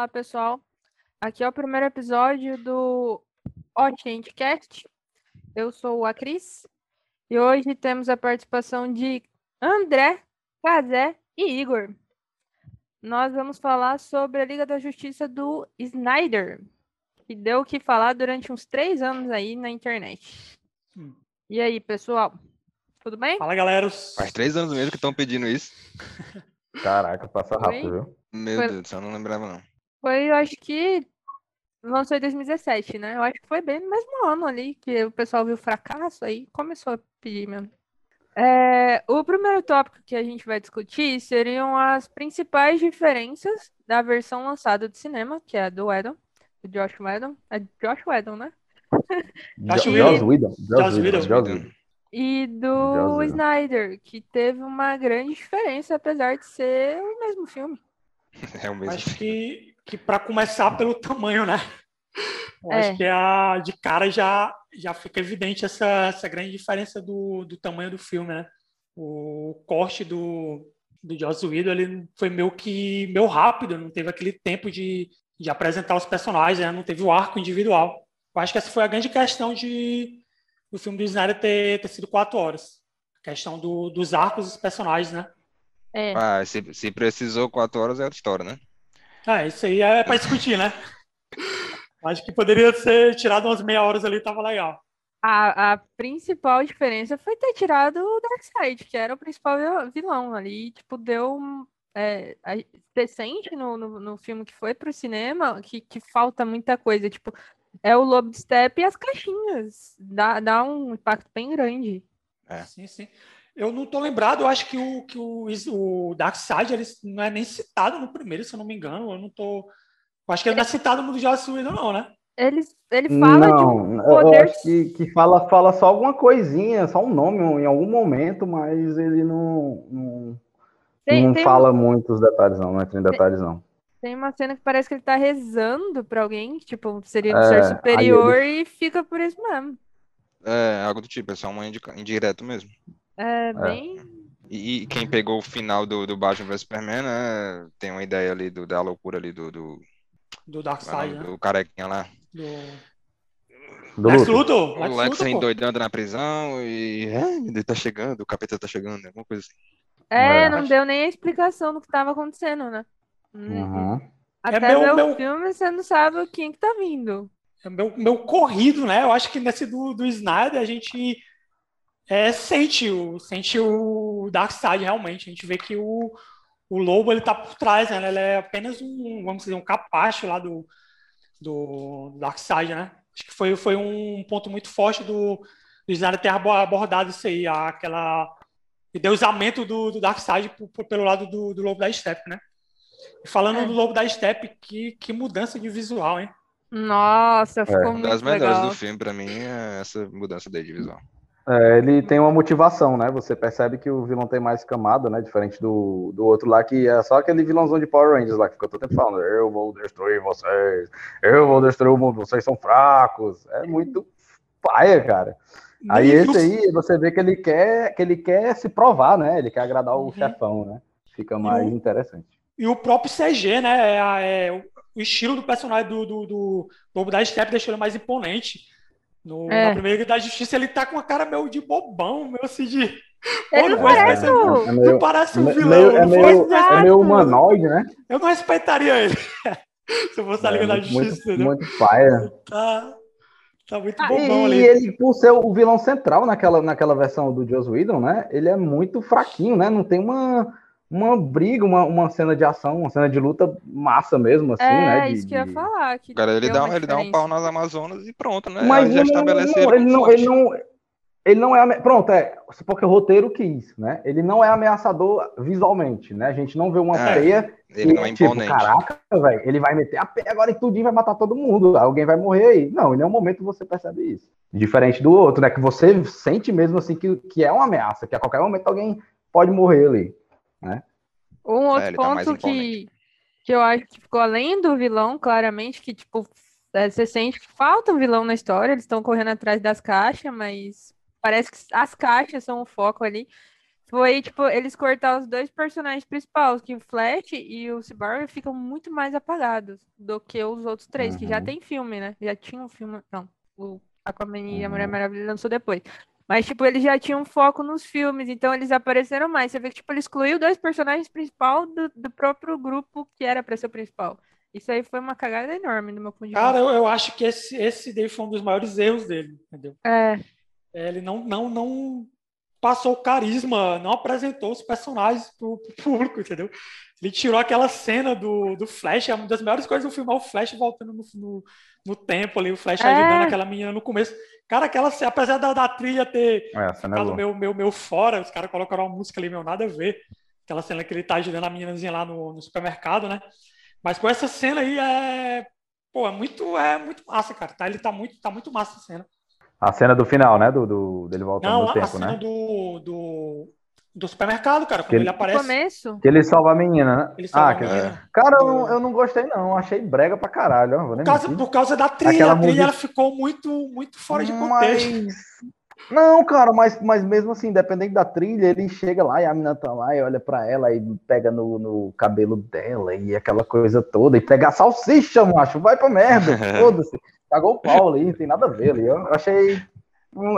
Olá, pessoal. Aqui é o primeiro episódio do Cast. Eu sou a Cris e hoje temos a participação de André, Cazé e Igor. Nós vamos falar sobre a Liga da Justiça do Snyder, que deu o que falar durante uns três anos aí na internet. Hum. E aí, pessoal? Tudo bem? Fala, galera. Faz três anos mesmo que estão pedindo isso. Caraca, passa rápido, viu? Meu foi... Deus, eu não lembrava, não. Foi, eu acho que lançou em 2017, né? Eu acho que foi bem no mesmo ano ali, que o pessoal viu o fracasso, aí começou a pedir mesmo. É, o primeiro tópico que a gente vai discutir seriam as principais diferenças da versão lançada do cinema, que é a do Whedon, do Josh Whedon. É Josh Whedon, né? Josh Whedon. Josh Whedon. E do Snyder, que teve uma grande diferença, apesar de ser o mesmo filme. É o mesmo. Acho que, que para começar pelo tamanho, né? Eu é. Acho que a, de cara já, já fica evidente essa, essa grande diferença do, do tamanho do filme, né? O corte do, do Joss Whedon ele foi meio que meio rápido, não teve aquele tempo de, de apresentar os personagens, né? não teve o arco individual. Eu acho que essa foi a grande questão de do filme do Snyder ter, ter sido quatro horas. A questão do, dos arcos dos personagens, né? É. Ah, se, se precisou quatro horas é outra história, né? Ah, isso aí é para discutir, né? Acho que poderia ser tirado umas meia horas ali, tava legal. A, a principal diferença foi ter tirado o Darkseid, que era o principal vilão ali. Tipo, deu. É, decente no, no, no, filme que foi pro cinema, que, que falta muita coisa. Tipo, é o Lobo de Step e as caixinhas. Dá, dá um impacto bem grande. É. Sim, sim. Eu não tô lembrado, eu acho que o, que o, o Darkseid ele não é nem citado no primeiro, se eu não me engano. Eu não tô. Eu acho que ele não é citado no Joss Whedon, não, né? Ele, ele fala não, de poder... Eu acho que, que fala, fala só alguma coisinha, só um nome em algum momento, mas ele não, não, tem, não tem fala um... muitos detalhes, não, não entra em detalhes, não. Tem uma cena que parece que ele tá rezando pra alguém, que, tipo, seria um é, ser superior ele... e fica por isso mesmo. É, algo do tipo, é só uma indireto mesmo. É, é. bem. E, e, quem pegou o final do, do Batman vs Superman, né, tem uma ideia ali do, da loucura ali do. Do, do Darkseid, né? Do carequinha lá. Do... Do Lex Luthor. O Lex vem doidando na prisão e. É, ele tá chegando, o capeta tá chegando, alguma coisa assim. É, não deu nem a explicação do que tava acontecendo, né? Uhum. Até é meu, ver meu... o filme, você não sabe o que tá vindo. É meu, meu corrido, né? Eu acho que nesse do, do Snyder a gente é, sente, o, sente o Darkseid realmente. A gente vê que o, o Lobo ele tá por trás, né? Ele é apenas um, vamos dizer, um capacho lá do, do Darkseid, né? Acho que foi, foi um ponto muito forte do, do Snyder ter abordado isso aí, aquela endeusamento do, do Darkseid pelo lado do, do Lobo da Steppe, né? E falando é. do Lobo da Steppe, que, que mudança de visual, hein? Nossa, ficou é. muito Uma das melhores legal. do filme, pra mim, é essa mudança de visual. É, ele tem uma motivação, né? Você percebe que o vilão tem mais camada, né? Diferente do, do outro lá, que é só aquele vilãozão de Power Rangers lá, que ficou todo tempo falando, eu vou destruir vocês, eu vou destruir o mundo, vocês são fracos. É muito paia, cara. Aí esse aí, você vê que ele quer que ele quer se provar, né? Ele quer agradar o uhum. chefão, né? Fica mais interessante. E o próprio CG, né? É, é, o estilo do personagem do, do, do Lobo da Steppe deixou ele mais imponente. No, é. Na primeira da Justiça, ele tá com a cara meio de bobão, meio assim de. Pô, não, parece, é meio, não parece um vilão. é, meio, é meio humanoide, né? Eu não respeitaria ele. Se eu fosse a Liga da Justiça. Muito, muito paia. Tá, tá muito ah, bobão e, ali. E ele, por ser o vilão central naquela, naquela versão do Joss Whedon, né? Ele é muito fraquinho, né? Não tem uma uma briga, uma, uma cena de ação, uma cena de luta massa mesmo, assim, é, né? É, isso que eu ia falar. Que Cara, ele dá, ele dá um pau nas Amazonas e pronto, né? Mas já estabelece ele, ele, não, ele, não, ele não é. Pronto, é. Porque o roteiro quis, né? Ele não é ameaçador visualmente, né? A gente não vê uma é, peia. Ele e, não é tipo, imponente. Caraca, velho, ele vai meter a peia agora e tudinho vai matar todo mundo. Alguém vai morrer aí. Não, em nenhum momento você percebe isso. Diferente do outro, né? Que você sente mesmo assim que, que é uma ameaça, que a qualquer momento alguém pode morrer ali. Um outro é, tá ponto tá que, que eu acho que ficou além do vilão, claramente, que tipo, é, você sente que falta um vilão na história, eles estão correndo atrás das caixas, mas parece que as caixas são o foco ali. foi, tipo, eles cortaram os dois personagens principais, que o Flash e o Cyborg ficam muito mais apagados do que os outros três, que já Uhum. tem filme, né? Já tinha um filme. Não, o Aquaman e a Mulher Uhum. Maravilha lançou depois. Mas, tipo, eles já tinham foco nos filmes, então eles apareceram mais. Você vê que, tipo, ele excluiu dois personagens principais do, do próprio grupo que era pra ser o principal. Isso aí foi uma cagada enorme no meu ponto de Cara, vista. eu, eu acho que esse, esse daí foi um dos maiores erros dele, entendeu? É, É, Ele não, não, não passou carisma, não apresentou os personagens pro, pro público, entendeu? Ele tirou aquela cena do, do Flash, é uma das melhores coisas do filme, é o Flash voltando no, no, no tempo ali, o Flash É. ajudando aquela menina no começo. Cara, aquela cena, apesar da, da trilha ter É, a é ficado boa. meu, meu, meu fora, os caras colocaram uma música ali, meu, nada a ver. Aquela cena que ele tá ajudando a meninazinha lá no, no supermercado, né? Mas com essa cena aí é. Pô, é muito, é muito massa, cara. Tá, ele tá muito, tá muito massa essa cena. A cena do final, né? Do, do- dele voltando Não, no a, a tempo, cena né? do, do, do supermercado, cara, quando Que ele- ele no aparece. começo. Que ele salva a menina, né? Ele salva ah, a menina. Cara, eu não, eu não gostei, não. Achei brega pra caralho. ó, Vou nem Por causa, por causa da trilha, Aquela a trilha música- ela ficou muito, muito fora de contexto. Mas. Não, cara, mas, mas mesmo assim, dependendo da trilha, ele chega lá e a menina tá lá e olha pra ela e pega no, no cabelo dela e aquela coisa toda, e pega a salsicha, macho, vai pra merda, foda-se. Cagou o pau ali, não tem nada a ver ali. Eu achei.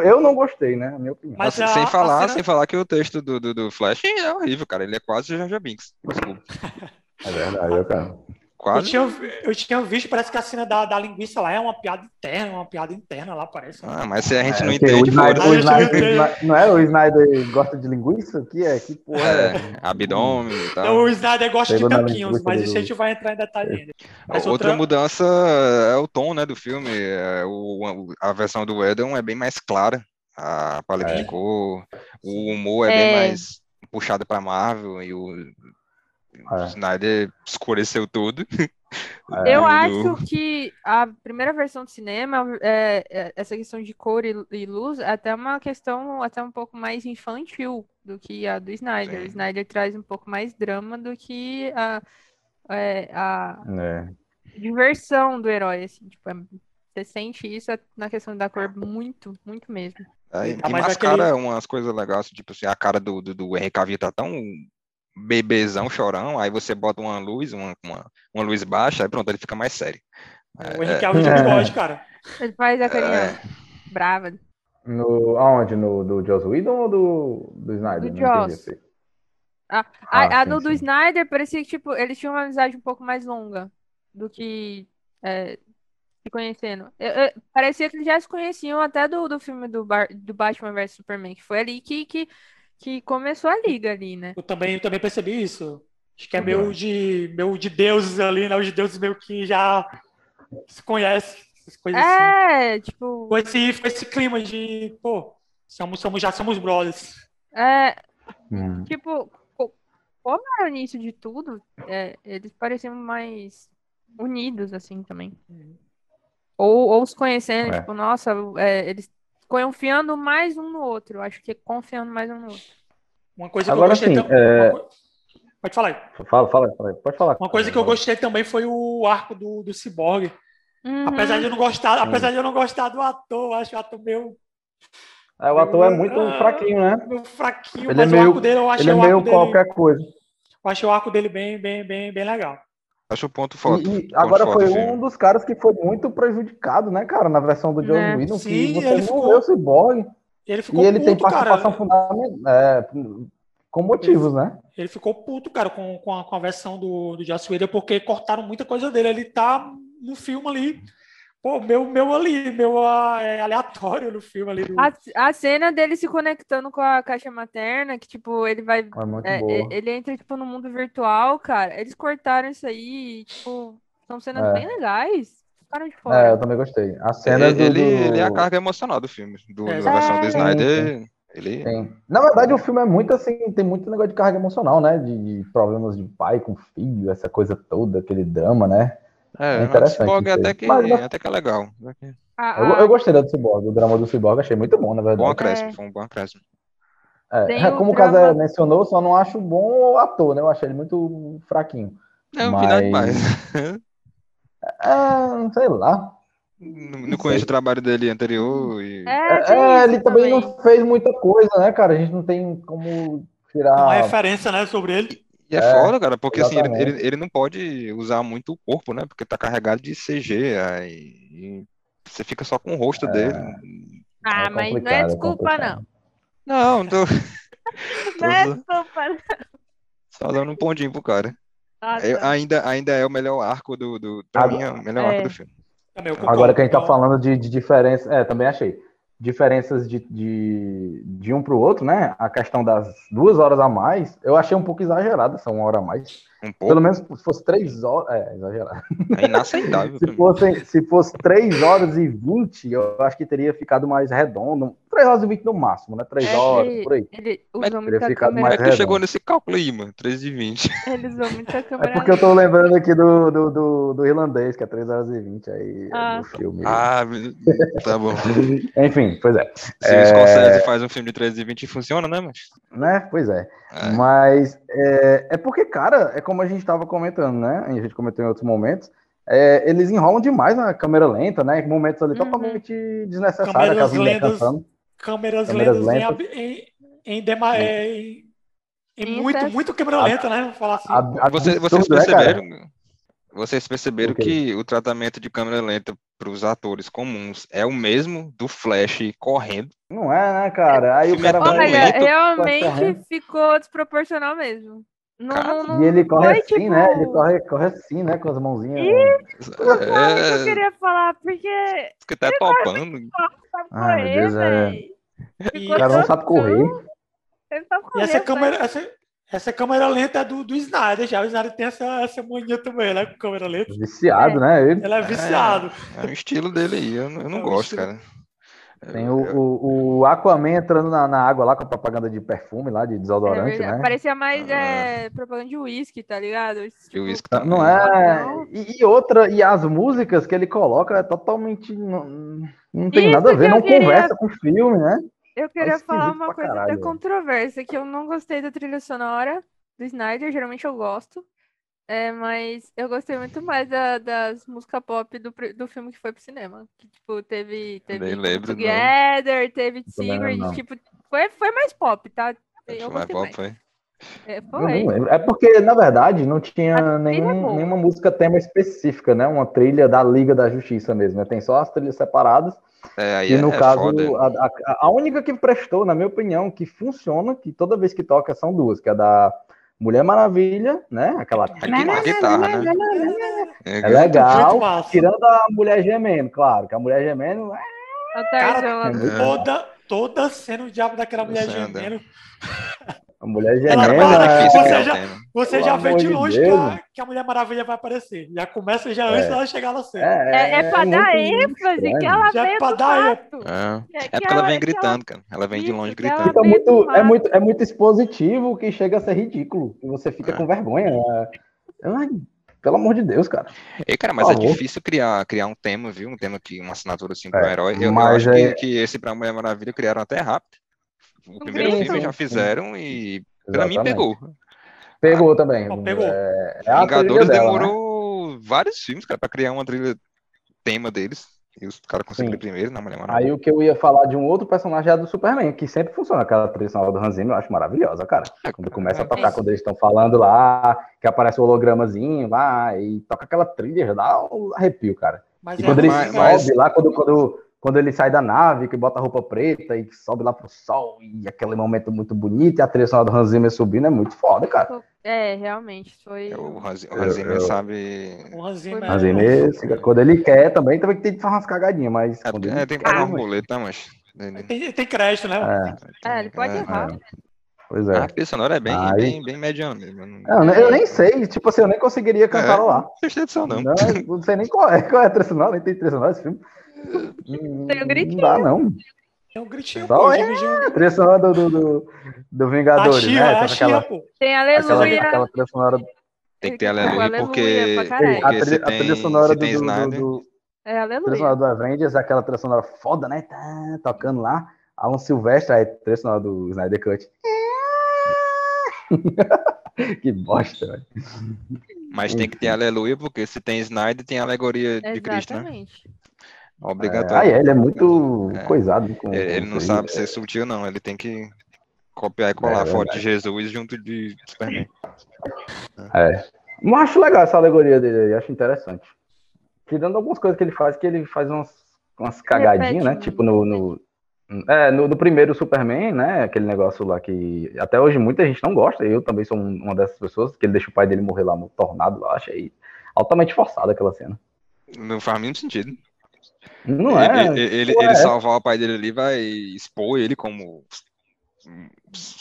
Eu não gostei, né? A minha opinião. Mas a- sem a falar, cena- sem falar que o texto do, do, do Flash é horrível, cara. Ele é quase Jar Binks. Desculpa. É verdade, eu, cara. Eu Quase. tinha, eu tinha visto, parece que a cena da, da linguiça lá é uma piada interna, uma piada interna lá, parece. Ah, mas se a gente É, não entende, o foda-se. Snyder- o Snyder- não é? O Snyder gosta de linguiça? Que é? Que porra é? É, abdômen e tal. Então, o Snyder gosta de Pegou na tanquinhos, mas isso a gente vai entrar em detalhe ainda. Mas Outra outra- mudança é o tom, né, do filme. É, o, a versão do Edon é bem mais clara. A paleta É. de cor, o humor é, É. bem mais puxado pra Marvel e o É. Snyder escureceu tudo. É. Eu acho que a primeira versão do cinema, é, é, essa questão de cor e, e luz, é até uma questão até um pouco mais infantil do que a do Snyder. O Sim. Snyder traz um pouco mais drama do que a, é, a É. diversão do herói, assim, tipo, é- você sente isso na questão da cor muito, muito mesmo. É, e Ah, e mas mascara aquele- umas coisas legais, tipo assim, a cara do, do, do Cavill tá tão bebezão, chorão, aí você bota uma luz, uma, uma, uma luz baixa, aí pronto, ele fica mais sério. O Henrique Alves de É. bigode, cara. Ele faz a carinha É. brava. No, aonde? No do Joss Whedon ou do, do Snyder? Do Joss. esse. A, Ah, a, a sim, do, do sim. Snyder parecia que, tipo, eles tinham uma amizade um pouco mais longa do que é, se conhecendo. Eu- eu- parecia que eles já se conheciam até do, do filme do, Bar- do Batman vs Superman, que foi ali que, que, que começou a liga ali, né? Eu também, eu também percebi isso. Acho que é meio de, meio de deuses ali, né? Os deuses meio que já se conhecem, coisas assim. É, tipo, Foi esse, foi esse clima de, pô, somos, somos, já somos brothers. é, Hum. tipo, co- como era o início de tudo, é, eles pareciam mais unidos, assim, também. Ou, ou se conhecendo, É. tipo, nossa, é, eles confiando mais um no outro. Acho que confiando mais um no outro. Uma coisa que eu Agora gostei sim, é- co- Pode falar aí. Fala, fala, fala. Pode falar. Uma coisa que eu gostei também foi o arco do, do Cyborg. Uhum. Apesar de eu não gostar, apesar de eu não gostar do ator, eu acho o ator meio, É, o ator é muito Ah, fraquinho, né? fraquinho, Ele é mas meio- o arco dele eu achei Ele é o meio arco dele, qualquer coisa. eu achei o arco dele bem, bem, bem, bem legal. Acho o ponto forte. E, e ponto agora foi um dos caras que foi muito prejudicado, né, cara, na versão do Joss É. Whedon, Sim, que você ele não ficou- vê o Cyborg Ele e ficou ele tem puto, cara. participação fundamental, é, com motivos, né? Ele ficou puto, cara, com, com, a, com a versão do, do Joss Whedon, porque cortaram muita coisa dele. Ele tá no filme ali, pô, meu, meu ali, meu ah, é, aleatório no filme ali. Do... A, a cena dele se conectando com a caixa materna, que, tipo, ele vai. É muito é, boa. ele entra, tipo, no mundo virtual, cara. Eles cortaram isso aí, e, tipo, são cenas É. bem legais. Ficaram de É, fora. eu também gostei. A cena Ele, do, ele, do- ele é a carga emocional do filme. Do, É, da versão do Snyder, ele. Sim. Na verdade, o filme é muito assim, tem muito negócio de carga emocional, né? De, de problemas de pai com filho, essa coisa toda, aquele drama, né? É, É o interessante aí. até que, Mas- mas- até que é legal. A- Eu, a- eu gostei da do Cyborg, o drama do Cyborg, achei muito bom, na Bom verdade. acréscimo, É. foi um bom acréscimo. É, é, o como o drama- Casé mencionou, eu só não acho bom o ator, né? Eu achei ele muito fraquinho. É, um final Mas- demais. É, sei lá. Não, não conheço o trabalho dele anterior e. É, É, isso ele também também. não fez muita coisa, né, cara? A gente não tem como tirar. Uma referência, né, sobre ele. E é, É, foda, cara, porque assim, ele, exatamente. ele, ele não pode usar muito o corpo, né? Porque tá carregado de CG, aí e você fica só com o rosto dele. Ah, É mas não é é desculpa, complicado. não. Não, tô, Não é desculpa, não. só dando um pontinho pro cara. Ah, Eu- tá. ainda, ainda é o melhor arco do, do pra Agora- mim é o melhor É. arco do filme. Agora que a gente tá falando de, de diferença. É, também achei. Diferenças de, de, de um pro outro, né? A questão das duas horas a mais, eu achei um pouco exagerada essa uma hora a mais. Um Pelo pouco, menos se fosse três horas. É, exagerado. é inaceitável. Se fosse, se fosse 3 horas e 20, eu acho que teria ficado mais redondo. 3 horas e 20 no máximo, né? 3 É, horas, ele- por aí. Ele muita ficado Como é que tu chegou nesse cálculo aí, mano? 3 de 20. Ele usou muita É câmera. porque eu tô lembrando aqui do, do, do, do irlandês, que é 3 horas e 20 aí Ah. no filme. Ah, tá bom. Enfim, pois é. Se É. o Scorsese faz um filme de 3 de 20 funciona, né, mas? Né? Pois é. É. Mas é, é porque, cara, é como a gente estava comentando, né? A gente comentou em outros momentos. é, eles enrolam demais na câmera lenta, né? Momentos ali Uhum. totalmente desnecessários, Câmeras lentas. Câmeras, Câmeras lentas, em lentas. em, em, dema- é, em, em muito, excesso. muito câmera lenta, né? Vou falar assim. Vocês absurdo, né, perceberam? Vocês perceberam O quê? que o tratamento de câmera lenta para os atores comuns é o mesmo do Flash correndo. Não é, né, cara? Aí o é cara vai. Olha, realmente ficou desproporcional mesmo. Não, não, não E ele corre foi, assim, tipo, né? Ele corre, corre assim, né? Com as mãozinhas. Isso que eu É, queria falar, porque que tá topando. sabe Ah, meu correr, Deus, é. E O cara não sabe correr. Ele sabe E correr, essa mas- câmera, essa, essa câmera lenta é do, do Snyder já. O Snyder tem essa, essa mania também, né? Com câmera lenta. Viciado, né? Ele. Ele é viciado. É o estilo dele aí, eu, não- eu não É gosto, estilo. cara. Tem o, o, o Aquaman entrando na, na água lá com a propaganda de perfume lá, de É desodorante, verdade. né? Parecia mais Ah. é, propaganda de uísque, tá ligado? Tipo, E o uísque também. Não é. Não. E, e outra, e as músicas que ele coloca é totalmente. Não, não tem Isso nada a ver, não queria- conversa com o filme, né? Eu queria falar esquisito uma coisa caralho, velho. controversa, que eu não gostei da trilha sonora do Snyder, geralmente eu gosto. É, mas eu gostei muito mais da- das músicas pop do, do filme que foi pro cinema. Que, tipo, teve, teve Nem lembro, não. Together, teve não, Secret, não. tipo, foi, foi mais pop, tá? Eu mais pop mais. foi. É, foi. lembro. É porque, na verdade, não tinha é nenhum, boa. nenhuma música tema específica, né? Uma trilha da Liga da Justiça mesmo. né? Tem só as trilhas separadas. É, aí E é, no é caso, a, a- a única que prestou, na minha opinião, que funciona, que toda vez que toca são duas, que é a da Mulher Maravilha, né? Aquela. A, gui- a guitarra, né? É legal, Muito massa. tirando a mulher gemendo, claro, que a mulher gemendo. é, Cara, é Toda, toda cena o diabo daquela mulher gemendo. A mulher mas para é que difícil você já-. Você já vê de de longe que a, que a Mulher Maravilha vai aparecer. Já começa já antes É. dela chegar na cena. É, é pra dar ênfase que ela Já é pra do dar. É, É, é que porque ela vem gritando, cara. Ela vem de longe gritando. Fica muito, é, muito, é muito expositivo que chega a ser ridículo. E você fica É. com vergonha. é. Ai, pelo amor de Deus, cara. E, cara, mas é difícil criar, criar um tema, viu? Um tema que, uma assinatura assim pro É, herói. Eu, eu acho que, é- que esse pra Mulher Maravilha criaram até rápido. O primeiro filme já fizeram e pra mim pegou. Pegou também. Ó, pegou. É, é Vingadores dela, né? demorou vários filmes, cara, pra criar uma trilha tema deles. E os caras conseguiram primeiro na Mulher Maravilha. Aí o que eu ia falar de um outro personagem é a do Superman, que sempre funciona. Aquela trilha sonora do Hans Zimmer, eu acho maravilhosa, cara. Quando começa a tocar, quando eles estão falando lá, que aparece o hologramazinho lá, e toca aquela trilha, já dá um arrepio, cara. Mas E é quando ele mas- sobe mas- lá, quando, quando, quando ele sai da nave, que bota a roupa preta e que sobe lá pro sol, e aquele momento muito bonito, e a trilha sonora do Hans Zimmer subindo, é muito foda, cara. É, realmente, foi. É, O Hans, o Eu- Hans Zimmer eu- sabe. O Hans Zimmer Hans é- Zimmer, se- quando ele quer também, também tem que fazer umas cagadinhas, mas É, quando porque- ele é, tem que pagar um boleto, né, mas. Tem, tem crédito, né? É, É, ele pode é, errar. pois A é. trilha sonora é bem, Aí- bem, bem mediana mesmo. Não, Eu, nem- eu nem sei, tipo assim, eu nem conseguiria cantar É. lá. não atenção, não. Não, não sei nem qual é, qual é a trilha sonora, nem tem trilha sonora esse filme. Tem um gritinho. Não dá, não. Tem um gritinho, Só pô. é. Gil- A trilha sonora do, do, do, do A Vingadores, Xia, né? é a Xia, aquela, pô. Tem aquela, aleluia. aquela trilha sonora. Tem que ter aleluia, aleluia porque, a, porque se trilha, a tem, trilha sonora do, do, do, É a trilha sonora aleluia. do Avengers, aquela trilha sonora foda, né? Tá, tocando lá. Alan Silvestre, aí trilha sonora do Snyder Cut. que bosta, velho. Mas tem que ter aleluia, porque se tem Snyder, tem a alegoria de Cristo, né? Exatamente. É, Obrigatório. aí ele é muito É. coisado com. Ele, ele com não sabe aí. ser sutil, não. Ele tem que Copiar e colar É a foto de Jesus junto de Superman. É. Mas acho legal essa alegoria dele aí, acho interessante. Tirando algumas coisas que ele faz, que ele faz umas, umas cagadinhas, né? Tipo no, no, é, no, no primeiro Superman, né? Aquele negócio lá que até hoje muita gente não gosta. Eu também sou um- uma dessas pessoas, que ele deixa o pai dele morrer lá no tornado lá. Achei altamente forçada aquela cena. Não faz nenhum sentido. Não é? Ele, ele, ele, ele salvar o pai dele ali vai expor ele como.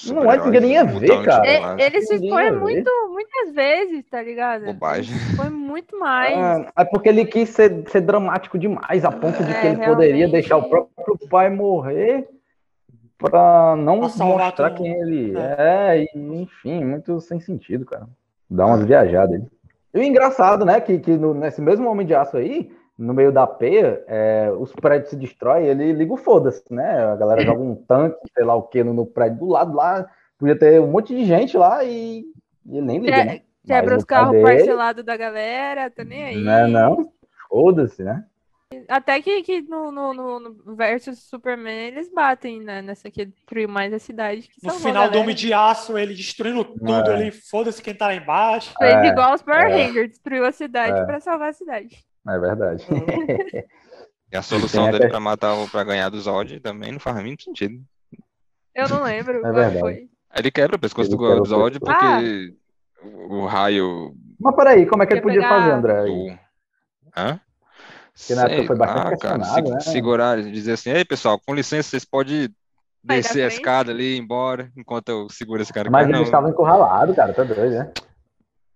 Não é que ninguém ia ver, cara. sei E- lá. Ele se expõe muito, muitas vezes, tá ligado? Bobagem. Foi muito mais. Ah, É porque ele quis ser, ser dramático demais, a ponto de É, que ele poderia realmente. deixar o próprio pai morrer pra não mostrar quem ele é. e, enfim, muito sem sentido, cara. Dá umas viajadas aí. E o engraçado, né, que, que no- nesse mesmo Homem de Aço aí, no meio da peia, é, os prédios se destroem, ele liga o foda-se, né? A galera joga um tanque, sei lá o que, no, no prédio do lado lá. Podia ter um monte de gente lá e, e ele nem liga, Que- né? Quebra os carros parcelados da galera, tá nem aí. Não é não? Foda-se, né? Até que, que no, no, no, no versus Superman eles batem né, nessa que destruiu mais a cidade. Que No final do. Homem de Aço, ele destruindo tudo, É. ele foda-se quem tá lá embaixo. Fez É, igual os Power é. Rangers, destruiu a cidade É. pra salvar a cidade. É verdade. E a solução dele até- pra matar o pra ganhar do Zod também não faz nenhum sentido. Eu não lembro É verdade. foi. Ele quebra o pescoço Ele do o Zod porque o, o raio Mas peraí, como é que ele podia pegar- fazer, André? do. Hã? Porque na época foi bastante lá, cara. se- né? Segurar e dizer assim, ei pessoal, com licença, vocês podem descer a escada ali e ir embora enquanto eu seguro esse cara. Mas Ah, ele não. estava encurralado, cara, tá doido, né?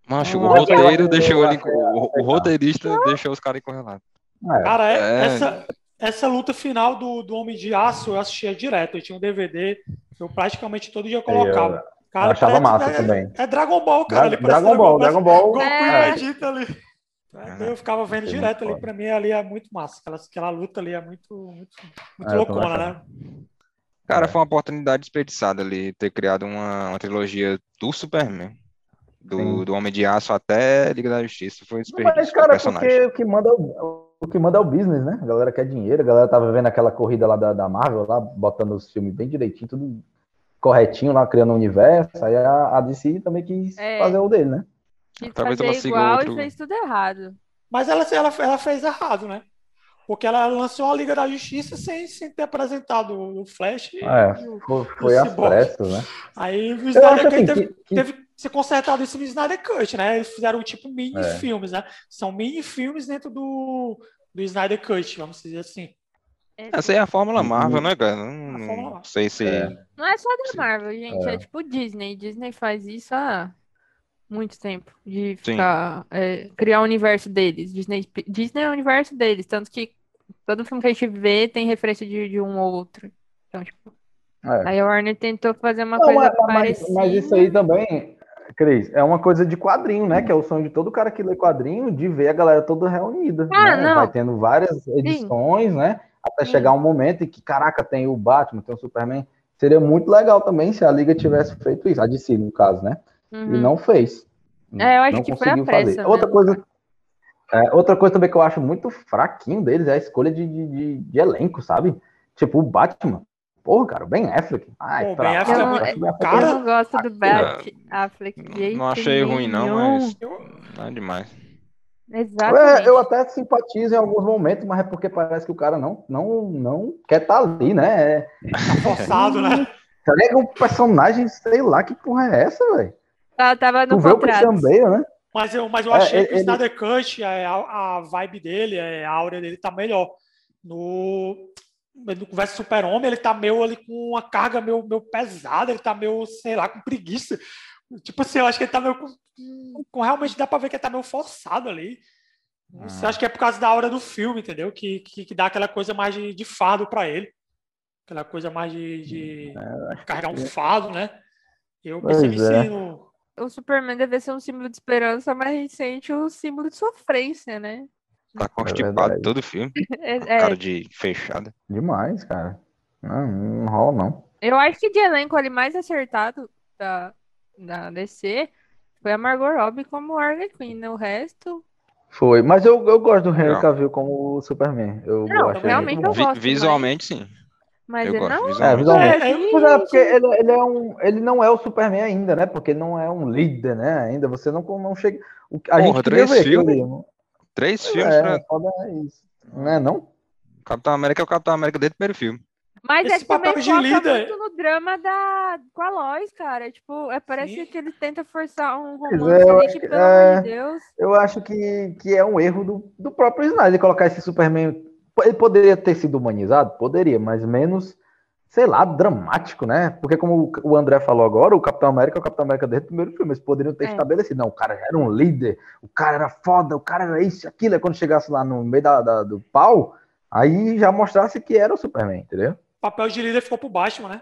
Macho, o Não, eu roteiro deixou eu ele. O, o roteirista deixou os caras encurralados. É, Cara, é- É. essa, essa luta final do, do Homem de Aço eu assistia direto. Eu tinha um DVD, eu praticamente todo dia colocava. eu Cara, achava parece- massa é, também. É Dragon Ball, cara. Dra- Dragon Ball, Dragon Ball. Goku É. Vegeta ali. É, Eu ficava vendo direto ali, pra mim ali é muito massa. Aquela, aquela luta ali é muito, muito, muito É, eu loucona, né? Cara, É. foi uma oportunidade desperdiçada ali ter criado uma, uma trilogia do Superman. Do, Sim. do Homem de Aço até Liga da Justiça. Foi desperdício Mas, cara, personagem. porque o que manda é o, o que manda é o business, né? A galera quer dinheiro, a galera tava vendo aquela corrida lá da, da Marvel, lá, botando os filmes bem direitinho, tudo corretinho lá, criando um universo. Aí a, a DC também quis É. fazer o dele, né? Quis Talvez fazer ela siga igual outro- e fez tudo errado. Mas ela, ela, ela fez errado, né? Porque ela lançou a Liga da Justiça sem, sem ter apresentado o Flash É. e o- Foi, Cyborg. pressas, né? Aí o Snyder assim teve, que- teve consertado isso no Snyder Cut, né? Eles fizeram tipo mini É. filmes, né? São mini filmes dentro do, do Snyder Cut, vamos dizer assim. Essa aí é a Fórmula Uhum. Marvel, né, cara? Não, não sei se. É. Não é só da Marvel, gente. É. É. tipo Disney. Disney faz isso há muito tempo. De ficar, é, criar o universo deles. Disney, Disney é o universo deles. Tanto que todo filme que a gente vê tem referência de, de um ou outro. Então, tipo, é. aí a Warner tentou fazer uma Não, coisa mas- parecida. mas isso aí também, Cris, é uma coisa de quadrinho, né? Que é o sonho de todo cara que lê quadrinho, de ver a galera toda reunida. Ah, né? não. Vai tendo várias edições, né? Até Sim. chegar um momento em que, caraca, tem o Batman, tem o Superman. Seria muito legal também se a Liga tivesse feito isso, a DC, no caso, né? E Uhum. não fez. É, eu acho não que foi a conseguiu pressa fazer. Outra coisa, é, outra coisa também que eu acho muito fraquinho deles é a escolha de, de, de- de elenco, sabe? Tipo, o Batman. Porra, cara, o Ben Affleck. Ai, Pô, pra Ben Affleck é eu muito- Ben Affleck cara, Eu não gosto do Ah, Affleck de jeito Não achei ruim, não, nenhum. mas. Não é demais. Exatamente. É, eu até simpatizo em alguns momentos, mas é porque parece que o cara não, não, não quer estar ali, né? É, tá forçado, né? pega um personagem, sei lá, que porra é essa, velho? Tá- Tava Tu no vê o contrato. Bale, né? Mas eu, mas eu É, achei que o ele- Snyder Cut, a, a vibe dele, a áurea dele tá melhor. No, no Conversa Super-Homem, ele tá meio ali com uma carga meio, meio pesada, ele tá meio, sei lá, com preguiça. Tipo assim, eu acho que ele tá meio com, com- realmente dá pra ver que ele tá meio forçado ali. Não sei, Ah. acho que é por causa da hora do filme, entendeu? Que, que, que dá aquela coisa mais de, de fardo pra ele. Aquela coisa mais de, de carregar um fardo, né? Eu Pois pensei nisso é. aí no, O Superman deve ser um símbolo de esperança, mas a gente sente o símbolo de sofrência, né? Tá constipado verdade. todo o filme. É- Cara é, de fechada. Demais, cara. Não, não rola, não. eu acho que de elenco ali mais acertado da, da DC foi a Margot Robbie como Harley Quinn, né? O resto. Foi. Mas eu, eu gosto do Henry. Cavill como o Superman. Eu, Não, achei realmente eu gosto, visualmente, sim. Mas Eu ele gosto, não visualmente. É, visualmente. É, é, porque ele, ele é um, ele não é o Superman ainda, né? Porque ele não é um líder, né? Ainda você não, não chega. O, a Porra, gente queria ver filmes? ali. Três Pois filmes é, pra foda é isso. Não é não? Capitão América é o Capitão América desde o primeiro filme. Mas é Esse que também papel de foca líder- muito no drama da... com a Lois, cara. Tipo, é, parece Sim. que ele tenta forçar um Pois é, romance eu ali acho que, que- pelo é. amor de Deus. Eu acho que, que é um erro do, do próprio Snyder colocar esse Superman. Ele poderia ter sido humanizado? Poderia, mas menos, sei lá, dramático, né? Porque, como o André falou agora, o Capitão América é o Capitão América desde o primeiro filme. Eles poderiam ter É. estabelecido. Não, o cara era um líder, o cara era foda, o cara era isso e aquilo. Aí quando chegasse lá no meio da, da- do pau, aí já mostrasse que era o Superman, entendeu? O papel de líder ficou pro Batman, né?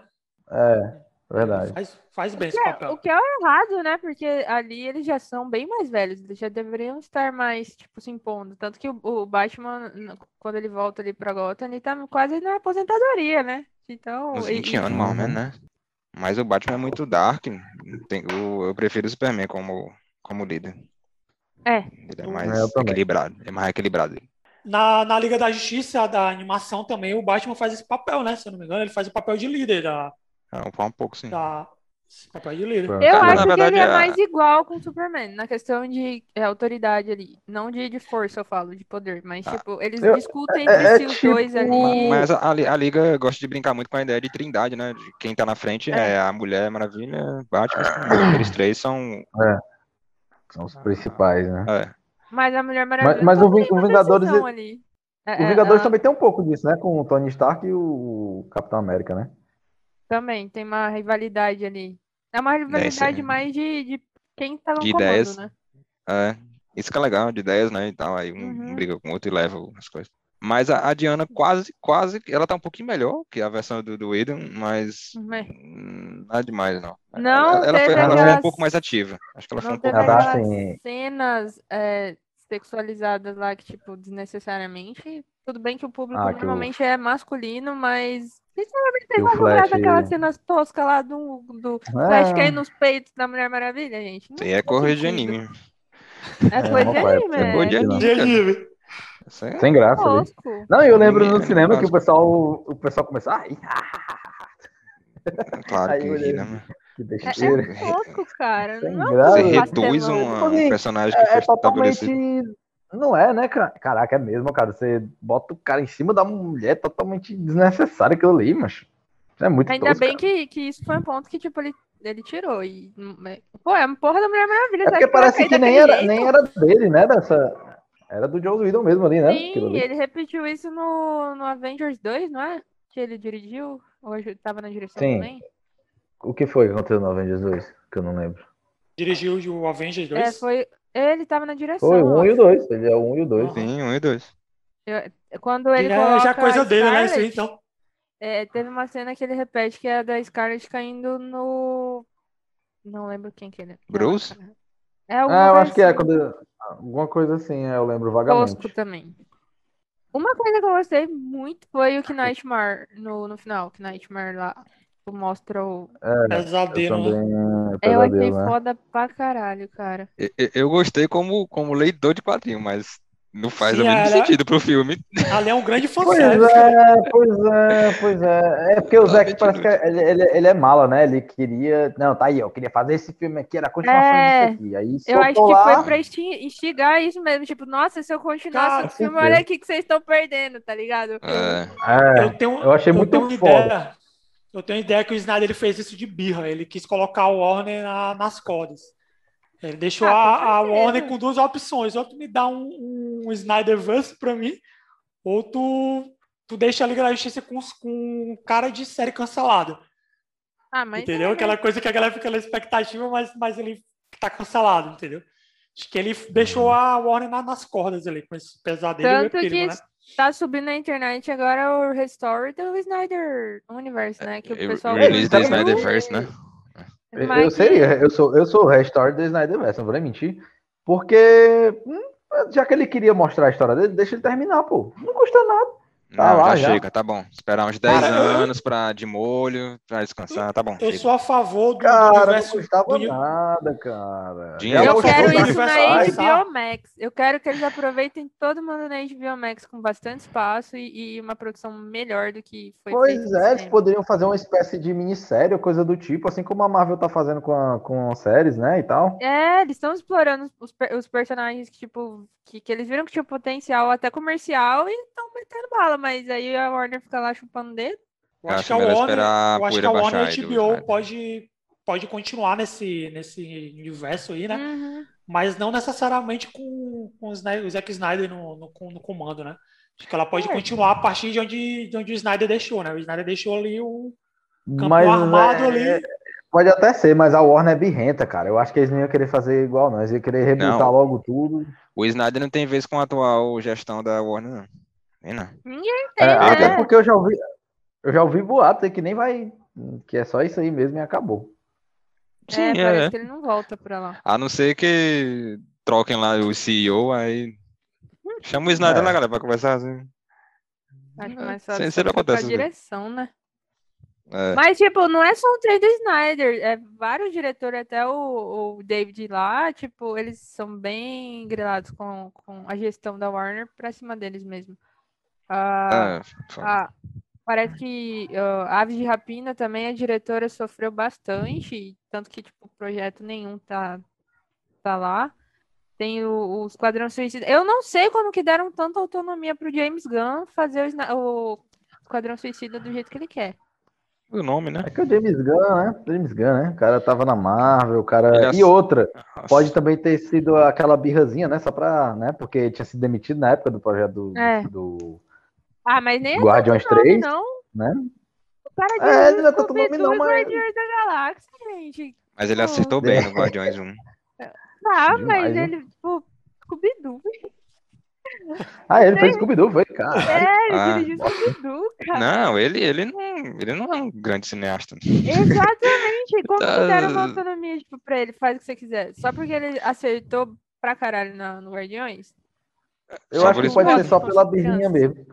É, verdade. Faz, faz bem esse É, papel. o que é errado, né? Porque ali eles já são bem mais velhos, eles já deveriam estar mais, tipo, se impondo. Tanto que o, o Batman, quando ele volta ali pra Gotham, ele tá quase na aposentadoria, né? Então, Uns e- 20 e- anos, mais ou menos, né? Mas o Batman é muito dark. Tem- o- eu prefiro o Superman como, como líder. É. Ele é mais também. equilibrado. É mais equilibrado. Na, na Liga da Justiça, da animação também, o Batman faz esse papel, né? Se eu não me engano, ele faz o papel de líder da. É um, um pouco, sim. da esse papel de líder. Eu Cara, acho na que verdade, ele é a- mais igual com o Superman, na questão de é, autoridade ali. Não de, de força, eu falo, de poder. Mas, Ah. tipo, eles Eu- discutem é- entre é si os tipo- dois ali. Mas a, a li- a Liga gosta de brincar muito com a ideia de trindade, né? De quem tá na frente É. é, a Mulher Maravilha, Batman. Eles três são. São os principais, né? É, Mas a Mulher Maravilha mas o tem o uma Vingadores, ali. É, O é, Vingadores a- também tem um pouco disso, né? Com o Tony Stark e o Capitão América, né? Também tem uma rivalidade ali. É uma rivalidade sim. mais de, de quem tá no De comando, ideias. né? é. Isso que é legal, de ideias, né? E tal. Aí um, um Uhum. briga com o outro e leva as coisas. Mas a, a Diana quase, quase. Ela tá um pouquinho melhor que a versão do, do Whedon, mas. Mas hum, Nada demais, não. Não ela, ela foi, ela foi um aquelas- pouco mais ativa. Acho que ela foi não um pouco mais aquelas sim. cenas é, sexualizadas lá que, tipo, desnecessariamente. Tudo bem que o público Ah, normalmente é masculino, mas. Sinceramente, vocês vão lembrar Flash- daquelas cenas toscas lá do, do Flash É. caindo nos peitos da Mulher Maravilha, gente? Não Isso aí é correr de anime. É É, coisa de não faz, anime, é coisa de é anime. De é- Sem graça tosco. Não, eu lembro no é cinema que o pessoal, o pessoal começou a rir. Claro Aí que eu ri, né? mano? Que É, é tosco, cara. Sem Não é um graça. Você pouco reduz um, um personagem que É, foi é totalmente. estabelecido. Não é, né, cara? Caraca, é mesmo, cara. Você bota o cara em cima da mulher totalmente desnecessário aquilo ali, mas. É muito Ainda tosco, bem que, que isso foi um ponto que, tipo, ele, ele tirou. E, hum, é- pô, é uma porra da Mulher Maravilha. É porque parece que nem era, jeito? nem era dele, né? Dessa... Era do Joe Whedon mesmo ali, né? Sim, ali. ele repetiu isso no, no Avengers 2, não é? Que ele dirigiu? Hoje tava na direção Sim. também? O que foi que aconteceu no Avengers 2? Que eu não lembro. Dirigiu o Avengers 2. É, foi. Ele tava na direção. Foi o 1 e o ó. 2. Ele é o 1 e o 2. Aham. Sim, um e dois. Quando ele é coloca já coisa a dele, né? Isso aí, então. é, teve uma cena que ele repete que é a da Scarlett caindo no. Não lembro quem que ele. Bruce? Não, é Ah, eu acho que é assim. quando. Alguma coisa assim, é, eu lembro vagamente. Tosco também. Uma coisa que eu gostei muito foi o Knightmare no, no final. Knightmare lá. Mostra o. Eu Pesadelo, né? também. É Eu achei né? foda pra caralho, cara. Eu, eu- eu gostei como, como leitor de quadrinho, mas não faz Sim, o mínimo era- sentido pro filme. Ali é um grande Pois fanservice. é, pois é, pois é. É porque o Zack Totalmente parece que ele, ele, ele é mala, né? Ele queria. Não, tá aí, eu queria fazer esse filme aqui, era a continuação É, disso aqui. Aí Eu acho soltou que lá. foi pra insti- instigar isso mesmo. Tipo, nossa, se eu continuasse Cara, o filme, olha aqui que vocês estão perdendo, tá ligado? É, É, Eu tenho, eu achei muito tenho uma foda. ideia. Eu tenho ideia que o Snyder ele fez isso de birra. Ele quis colocar o Warner na- nas cordas. Ele deixou Ah, a, a. Warner com duas opções. Ou tu me dá um, um Snyderverse pra mim, ou tu, tu deixa a Liga da Justiça com, com cara de série cancelada. Ah, mas entendeu? é, né? Aquela coisa que a galera fica na expectativa, mas, mas ele tá cancelado, entendeu? Acho que ele deixou a Warner na- nas cordas ali, com esse pesadelo e o Tanto que né? Tá subindo na internet agora o restore do Snyder Universe, né? Que o eu- pessoal release pediu, Snyderverse, né? Eu- Eu mas seria, eu sou, eu sou o restore do Snyderverse, não vou nem mentir. Porque, hum, já que ele queria mostrar a história dele, deixa ele terminar, pô. Não custa nada. Tá Não, lá já já. chega, tá bom. Esperar uns 10 Cara, eu- anos pra, de molho, pra descansar, tá bom. Eu chega. sou a favor do, Cara, não universo. custava do nada, cara. Dinheiro. Eu Eu quero isso na? HBO Max. Eu quero que eles aproveitem todo mundo na HBO Max com bastante espaço e, e uma produção melhor do que foi Pois é, eles poderiam fazer uma espécie de minissérie ou coisa do tipo, assim como a Marvel tá fazendo com, a- com séries, né, e tal. É, eles estão explorando os, os personagens que, tipo, que, que eles viram que tinha potencial até comercial e estão metendo bala, mas aí a Warner fica lá chupando dedo. Eu Eu acho acho que a Warner, eu acho que a Warner do HBO pode, pode continuar nesse, nesse universo aí, né? Uhum. Mas não necessariamente com, com o, Snyder, o Zack Snyder no, no, no comando, né? Acho que ela pode É. continuar a partir de onde, de onde o Snyder deixou, né? O Snyder deixou ali o campo Mas armado é, ali. pode até ser, mas a Warner é birrenta, cara. Eu acho que eles não iam querer fazer igual, não. Eles iam querer rebutar Não. logo tudo. O Snyder não tem vez com a atual gestão da Warner, não. Não. Ninguém É, tem, até né? porque eu já ouvi, eu já ouvi boatos aí que nem vai, que é só isso aí mesmo e acabou. Sim, É, é, parece é. que ele não volta pra lá. A não ser que troquem lá o CEO, aí. Chama o Snyder É. lá, galera, pra conversar assim. Acho É, mais fácil sempre acontece daí. direção, né? É. Mas, tipo, não é só um trem do Snyder, é vários diretores, até o, o David lá, tipo, eles são bem grilados com, com a gestão da Warner pra cima deles mesmo. Ah, foda. ah, parece que ah, Aves de Rapina também, a diretora sofreu bastante, tanto que, tipo, projeto nenhum tá, tá lá. Tem o, o Esquadrão Suicida. Eu não sei como que deram tanta autonomia pro James Gunn fazer o, o Esquadrão Suicida do jeito que ele quer. O nome, né? É que o James Gunn, né? James Gunn, né? O cara tava na Marvel, o cara. Ass- E outra, Nossa. pode também ter sido aquela birrazinha, né? Só pra, né? Porque tinha sido demitido na época do projeto do, É. do Ah, mas nem é Guardiões nome, 3, não. né? O cara É, dirigiu não é tanto nome não, mas- Guardiões da Galáxia, gente. Mas ele Pô. acertou bem no Guardiões 1. Tá, Demais, mas hein? ele, tipo, Scooby-Doo. Ah, ele fez Scooby-Doo, foi, cara. É, ele Ah. dirigiu Scooby-Doo, cara. Não, ele, ele, não, ele não é um grande cineasta. Exatamente. Como que deram uma Tá. autonomia, tipo, pra ele, faz o que você quiser. Só porque ele acertou pra caralho na, no Guardiões? Eu Só acho que pode ser só pela birrinha mesmo.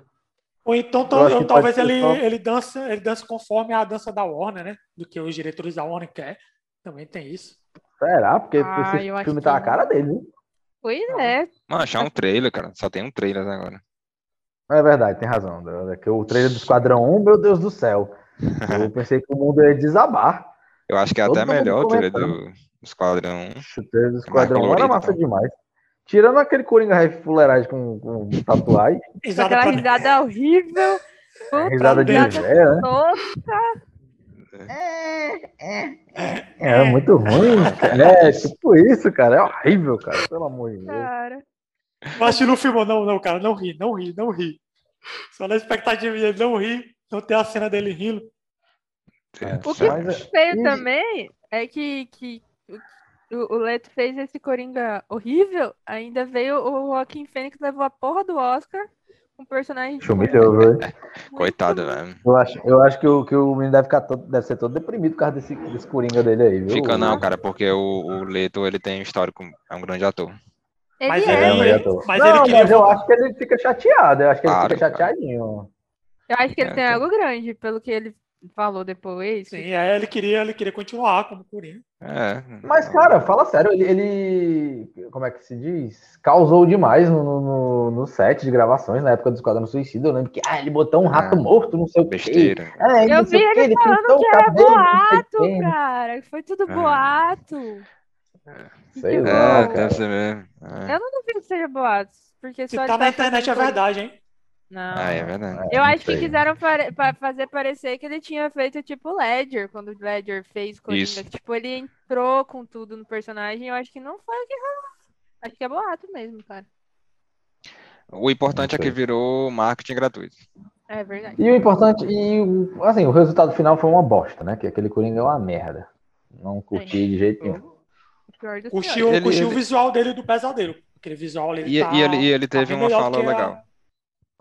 Ou então que talvez ser ele, só- ele dança, ele dança conforme a dança da Warner, né? Do que os diretores da Warner quer. Também tem isso. Será? Porque Ah, esse filme que tá a não. cara dele, hein? Pois é. Mano, achar um trailer, cara. Só tem um trailer agora. É verdade, tem razão. É que o trailer do Esquadrão 1, meu Deus do céu. Eu pensei que o mundo ia desabar. Eu acho que é Todo até melhor o trailer do Esquadrão 1. O trailer do Esquadrão 1 era massa então. demais. Tirando aquele Coringa Ref fuleiragem com, com tatuagem, Risada aquela risada horrível. Puta, risada de véia, né? tosca. É muito ruim. cara. É, tipo isso, cara. É horrível, cara. Pelo amor de Deus. Cara. Assisti no filme, não, não, cara, não ri, não ri, não ri. Só na expectativa de não rir, não ter a cena dele rindo. É, O que Mas, é- feio e- também é que, que o, o Leto fez esse Coringa horrível, ainda veio o Joaquim Fênix levou a porra do Oscar com um personagem de Humilhou, muito- Coitado, velho. Eu acho, eu acho que, o, que o menino deve, ficar todo, deve ser todo deprimido por causa desse, desse Coringa dele aí, viu? Fica não, cara, porque o, o Leto, ele tem histórico, é um grande ator. Ele Mas é, ele- É, mas eu tô- mas não, ele mas eu acho que ele fica chateado. Eu acho que ele Claro, fica cara. chateadinho. eu acho que ele É, tem tem- algo grande, pelo que ele falou depois. Sim, é, ele queria, ele queria continuar como Coringa. É. Mas, cara, fala sério, ele, ele- como é que se diz? Causou demais no, no, no set de gravações na época do Esquadrão Suicida. Eu lembro que ah, ele botou um rato Ah, morto, não sei o quê. Besteira. É, Eu não sei vi quê, ele falando que era cabelo, boato, quê. cara. que Foi tudo É. boato. Sei lá, É, cara. deve ser mesmo. É. Eu não duvido que seja boato. Porque Se só tá na internet é verdade, hein? Não. Ah, é verdade. Eu acho que quiseram pa- fazer parecer que ele tinha feito tipo o Ledger, quando o Ledger fez Coringa. Isso. Tipo, ele entrou com tudo no personagem. Eu acho que não foi o que rolou. Acho que é boato mesmo, cara. O importante é que virou marketing gratuito. É verdade. E o importante, e assim, o resultado final foi uma bosta, né? Que aquele Coringa é uma merda. Não curti de jeito nenhum. Curtiu. Ele- curtiu ele- o visual dele do pesadelo. Aquele visual ali. E, tá, e ele, e ele tá teve bem uma fala legal.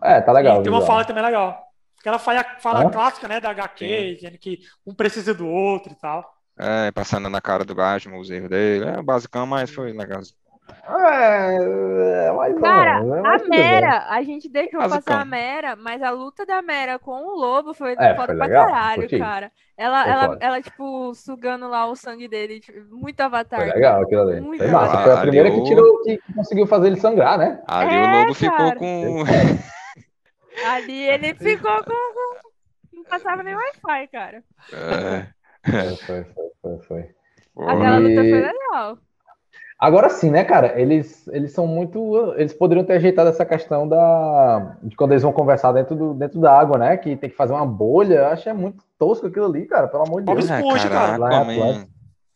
É, tá legal. E tem uma fala também legal. Aquela fala, fala Hã? clássica, né, da HQ, dizendo que um precisa do outro e tal. É, passando na cara do Batman os erros dele. É o basicão, mas foi legal. É, é mais ou Cara, menos, é a. Mera, a gente deixou Basicão. passar a Mera, mas a luta da Mera com o lobo foi É, foda foi pra legal, caralho, curti. cara. Ela, Foi ela, foda. ela, tipo, sugando lá o sangue dele, tipo, muito avatar. Foi legal aquilo ali. Muito Foi massa. Foi a primeira que tirou, que conseguiu fazer ele sangrar, né? Ali É, o lobo ficou cara. com. Ali ele ficou com, Não passava nem Wi-Fi, cara. É, Foi, foi, foi, foi, foi. Aquela E- luta foi legal. Agora sim, né, cara? Eles, eles são muito. Eles poderiam ter ajeitado essa questão da. de quando eles vão conversar dentro, do, dentro da água, né? Que tem que fazer uma bolha. Eu acho que é muito tosco aquilo ali, cara. Pelo amor de Bob Deus. é, Esponja, cara, cara.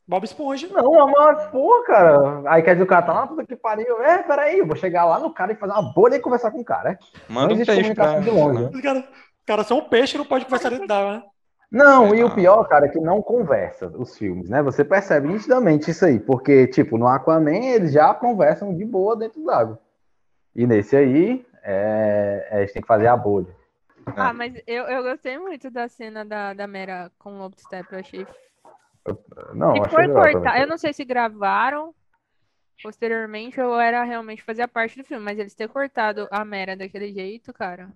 Bob Esponja. Não, mas, pô, cara. Aí quer dizer, o cara tá lá, puta que pariu. É, peraí, eu vou chegar lá no cara e fazer uma bolha e conversar com o cara. é? Manda um peixe pra. de longe, né? Os caras cara são um peixe, não pode conversar dentro d'água, né? Não, e o Legal. pior, cara, é que não conversa os filmes, né? Você percebe nitidamente isso aí, porque, tipo, no Aquaman eles já conversam de boa dentro lago. E nesse aí, é, é, eles têm que fazer a bolha. Ah, mas eu, eu gostei muito da cena da, da Mera com o Lobo Step. Eu achei. Não, Se legal cortar, eu não sei se gravaram posteriormente ou era realmente fazer parte do filme, mas eles ter cortado a Mera daquele jeito, cara.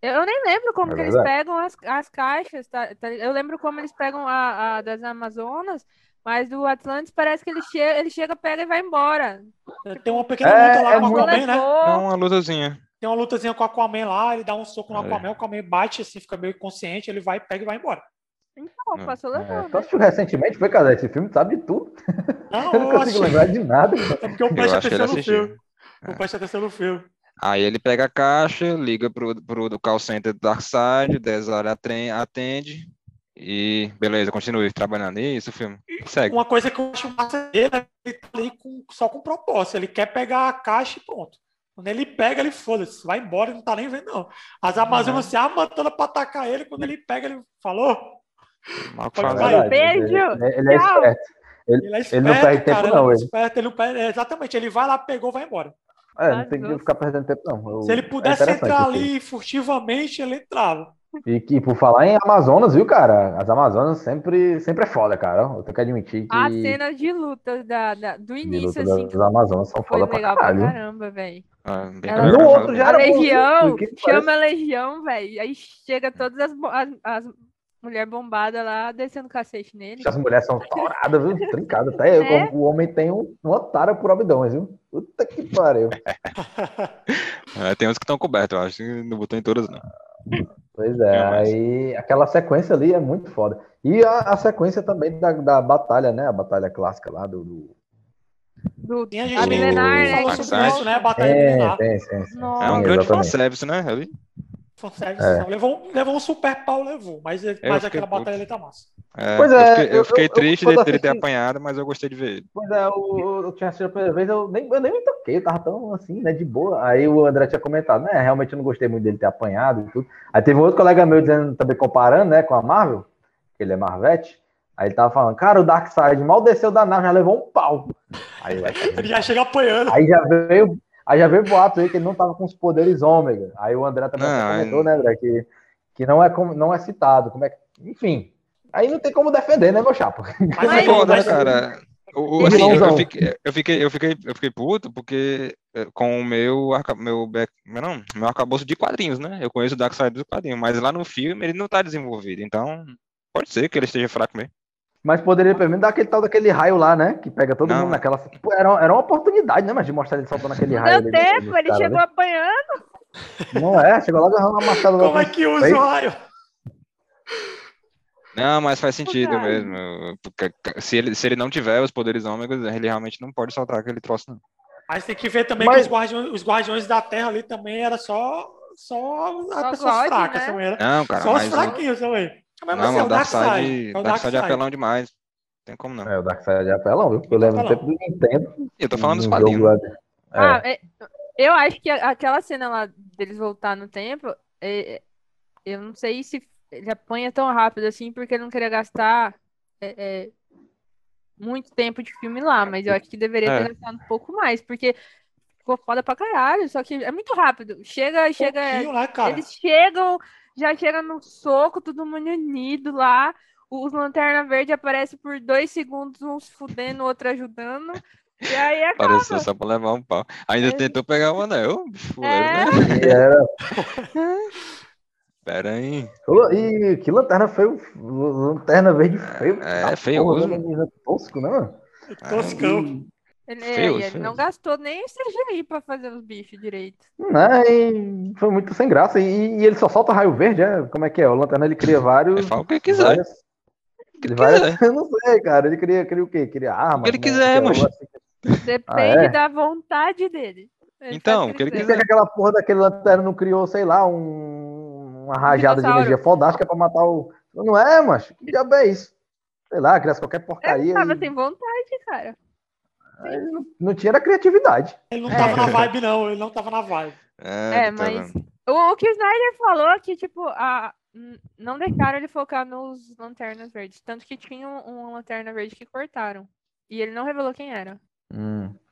Eu, eu nem lembro como É que eles pegam as, as caixas, tá, tá- Eu lembro como eles pegam a, a das Amazonas, mas do Atlantis parece que ele chega, ele chega, pega e vai embora. É, Tem uma pequena É, luta lá é com o Aquaman, né? É uma lutazinha. Tem uma lutazinha com o Aquaman lá, ele dá um soco no É. Aquaman, o Aquaman bate assim, fica meio inconsciente, ele vai, pega e vai embora. Então, Hum. passou É, levando. tu assistiu recentemente, foi, cara? Esse filme sabe de tudo. Não, Eu não consigo acho lembrar de nada. é porque eu ele atenção no filme. Eu presto atenção no filme. Aí ele pega a caixa, liga pro, pro do call center do Darkseid, 10 horas aten- atende. E beleza, continue trabalhando. E isso, o filme. Segue. Uma coisa que eu acho massa dele é que ele tá ali com, só com propósito. Ele quer pegar a caixa e pronto. Quando ele pega, ele foda-se, vai embora e não tá nem vendo, não. As Amazonas se armatando pra atacar ele, quando ele pega, ele falou. Mal que Pode falar. vai. Beijo, Ele, ele é tchau. esperto. Ele é esperto, não perde tempo, cara, não, ele é ele. esperto, ele não perde- é, exatamente, ele vai lá, pegou, vai embora. É, não tem que ficar perdendo tempo, não. Eu- Se ele é pudesse interessante entrar ali furtivamente, ele entrava. E que, por falar em Amazonas, viu, cara? As Amazonas sempre, sempre é foda, cara. Eu tenho que admitir que As cenas de luta da, da- do de início, luta assim, das Amazonas são foi foda pra legal pra caralho. caramba, velho. Ah, Ela- pra No outro já A era Legião, chama a Legião, velho. Aí chega todas as, as, as mulheres bombadas lá, descendo cacete nele. As mulheres são touradas, viu? Trincadas. Até eu, É? o homem tem um, uma tara por abdômen, viu? Puta que pariu. É, tem uns que estão cobertos, eu acho. que Não botou em todas, não. Pois é, É, mas- aí aquela sequência ali é muito foda. E a, a sequência também da, da batalha, né? A batalha clássica lá do. do... Do, a gente milenar, né? falou sobre isso, né? Batalha Tem, milenar. tem, tem. É um grande fanservice, né? Ali. Fanservice, É. não. Levou, levou um super pau, levou. Mas, mas aquela puto. batalha ali tá massa. É, Pois eu é, fiquei, eu eu- fiquei eu- eu- triste quando dele dele ter apanhado, mas eu gostei de ver ele. Pois é, eu, eu tinha assistido a primeira vez, eu nem, eu nem me toquei, eu tava tão assim, né, de boa. Aí o André tinha comentado, né, realmente eu não gostei muito dele ter apanhado e tudo. Aí teve um outro colega meu dizendo, também comparando, né, com a Marvel, que ele é Marvete, aí ele tava falando, cara, o Darkseid mal desceu da nave, já levou um pau. Aí, eu, Ele já chega apanhando. aí já veio, aí já veio boato aí que ele não tava com os poderes ômega. Aí o André também Não, comentou, aí- né, André, que, que não, é não é citado, como é que... Enfim, aí não tem como defender, né, meu chapa? Mas É foda, né, cara? O, assim, eu, fiquei, eu, fiquei, eu, fiquei, eu fiquei puto porque eh, com o meu, arca, meu, back- meu, não, meu arcabouço de quadrinhos, né? Eu conheço o Darkseid do quadrinho, mas lá no filme ele não tá desenvolvido, então pode ser que ele esteja fraco mesmo. Mas poderia pelo menos dar aquele tal daquele raio lá, né? Que pega todo Não. mundo naquela. Pô, era, era uma oportunidade, né? Mas de mostrar ele soltando aquele raio. Deu tempo, nos ele caras, chegou né? apanhando. Não é, chegou lá agarrando uma machada Como é que usa o raio? Não, mas faz sentido cara. mesmo. Porque se ele, se ele não tiver os poderes ômegas, ele realmente não pode soltar aquele troço, não. Mas tem que ver também Mas- que os guardiões, os guardiões da Terra ali também era só, só as pessoas God, fracas né? também. Era. Não, cara, só os fraquinhos também. Mas, não, assim, é o Darkseid, Darkseid. É o Darkseid é apelão demais. Não tem como não. É, o Darkseid é apelão, viu? Eu lembro do tempo do Nintendo. Eu tô falando dos de- Ah, é, eu acho que a- aquela cena lá deles voltar no tempo, é, é, eu não sei se ele apanha tão rápido assim, porque ele não queria gastar é, é, muito tempo de filme lá, mas eu acho que deveria ter É. gastado um pouco mais, porque ficou foda pra caralho, só que é muito rápido. Chega, chega, Pouquinho, né, cara? eles chegam, já chegam no soco, todo mundo unido lá. Os Lanterna Verde aparecem por dois segundos, um se fudendo, o outro ajudando. E aí acaba. Apareceu só pra levar um pau. Ainda É. tentou pegar o anel. fuleiro, É. né? Era... Pera aí. e que lanterna feio. Lanterna verde feio. É, Tá porra, né? Tosco, né, mano? Toscão. Ele, Feio, ele feio. não gastou nem CGI pra fazer os bichos direito. E foi muito sem graça. E, e ele só solta raio verde, é? Como é que é? O lanterna ele cria vários. Ele fala o que quiser. várias- O que ele ele várias- quiser. Eu não sei, cara. Ele queria, queria o quê? Queria arma. que ele né? quiser, assim. Depende é? da vontade dele. Ele Então, o que ele Por quiser. que que aquela porra daquele lanterna não criou, sei lá, um- uma rajada de energia fodástica pra matar o. Não é, macho? Que diabo é isso? Sei lá, criasse qualquer Ele porcaria. tava e- sem vontade, cara. Ele não, não tinha era criatividade. Ele não É. tava na vibe, não. Ele não tava na vibe. É, É, mas o, o que o Snyder falou é que, tipo, a, não deixaram ele focar nos lanternas verdes. Tanto que tinha um- uma lanterna verde que cortaram. E ele não revelou quem era.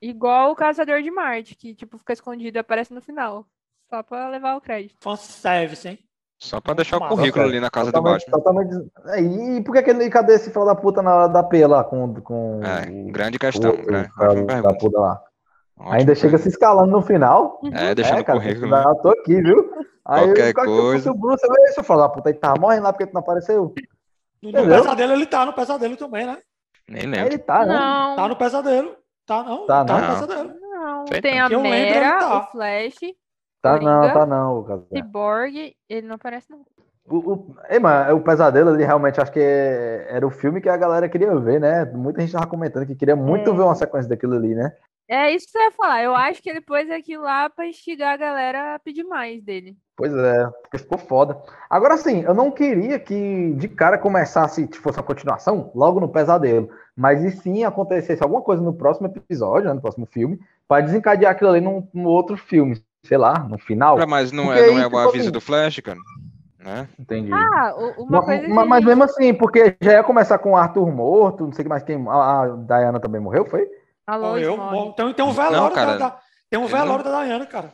Igual o Caçador de Marte, que, tipo, fica escondido e aparece no final. Só pra levar o crédito. Fanservice, hein? Só pra deixar o currículo cara. ali na casa do Batman. totalmente. É, e por que aquele. Cadê esse filho da puta na hora da P lá com. com É, o- grande o questão. cara ótima da pergunta. puta lá? Ótima Ainda chega se escalando no final. É, deixando é, o cara, currículo. eu tô aqui, viu? Aí Qualquer eu, coisa. o Bruce, eu falei, falar, puta, ele tava morrendo lá porque tu não apareceu. No, no pesadelo ele tá, no pesadelo também, né? Nem Aí lembro. ele tá, né? Não, Tá no pesadelo. Tá não. Tá, Tá, não. no pesadelo. não. Tem a eu Mera, tá. o Flash, Tá não, Coringa. tá não, cara. Cyborg. Ele não aparece, não. O, o, ei, mano, o Pesadelo, ele realmente acho que é- era o filme que a galera queria ver, né? Muita gente tava comentando que queria muito É. ver uma sequência daquilo ali, né? É isso que você ia falar. Eu acho que ele pôs aquilo lá pra instigar a galera a pedir mais dele. Pois é, porque ficou foda. Agora sim, eu não queria que de cara começasse, se fosse uma continuação, logo no Pesadelo. Mas e sim acontecesse alguma coisa no próximo episódio, né, no próximo filme, pra desencadear aquilo ali num, num outro filme, sei lá, no final. Cara, Mas não Porque é, não é o tipo aviso assim- do Flash, cara. Né? Entendi. Ah, o- uma Ma- coisa ma- que- mas mesmo assim, porque já ia começar com o Arthur morto, não sei mais quem. A, a Diana também morreu, foi? A Lois Morreu, morre. morreu. Tem, tem um velório Não, cara, da, da- Tem um velório da Dayana, cara.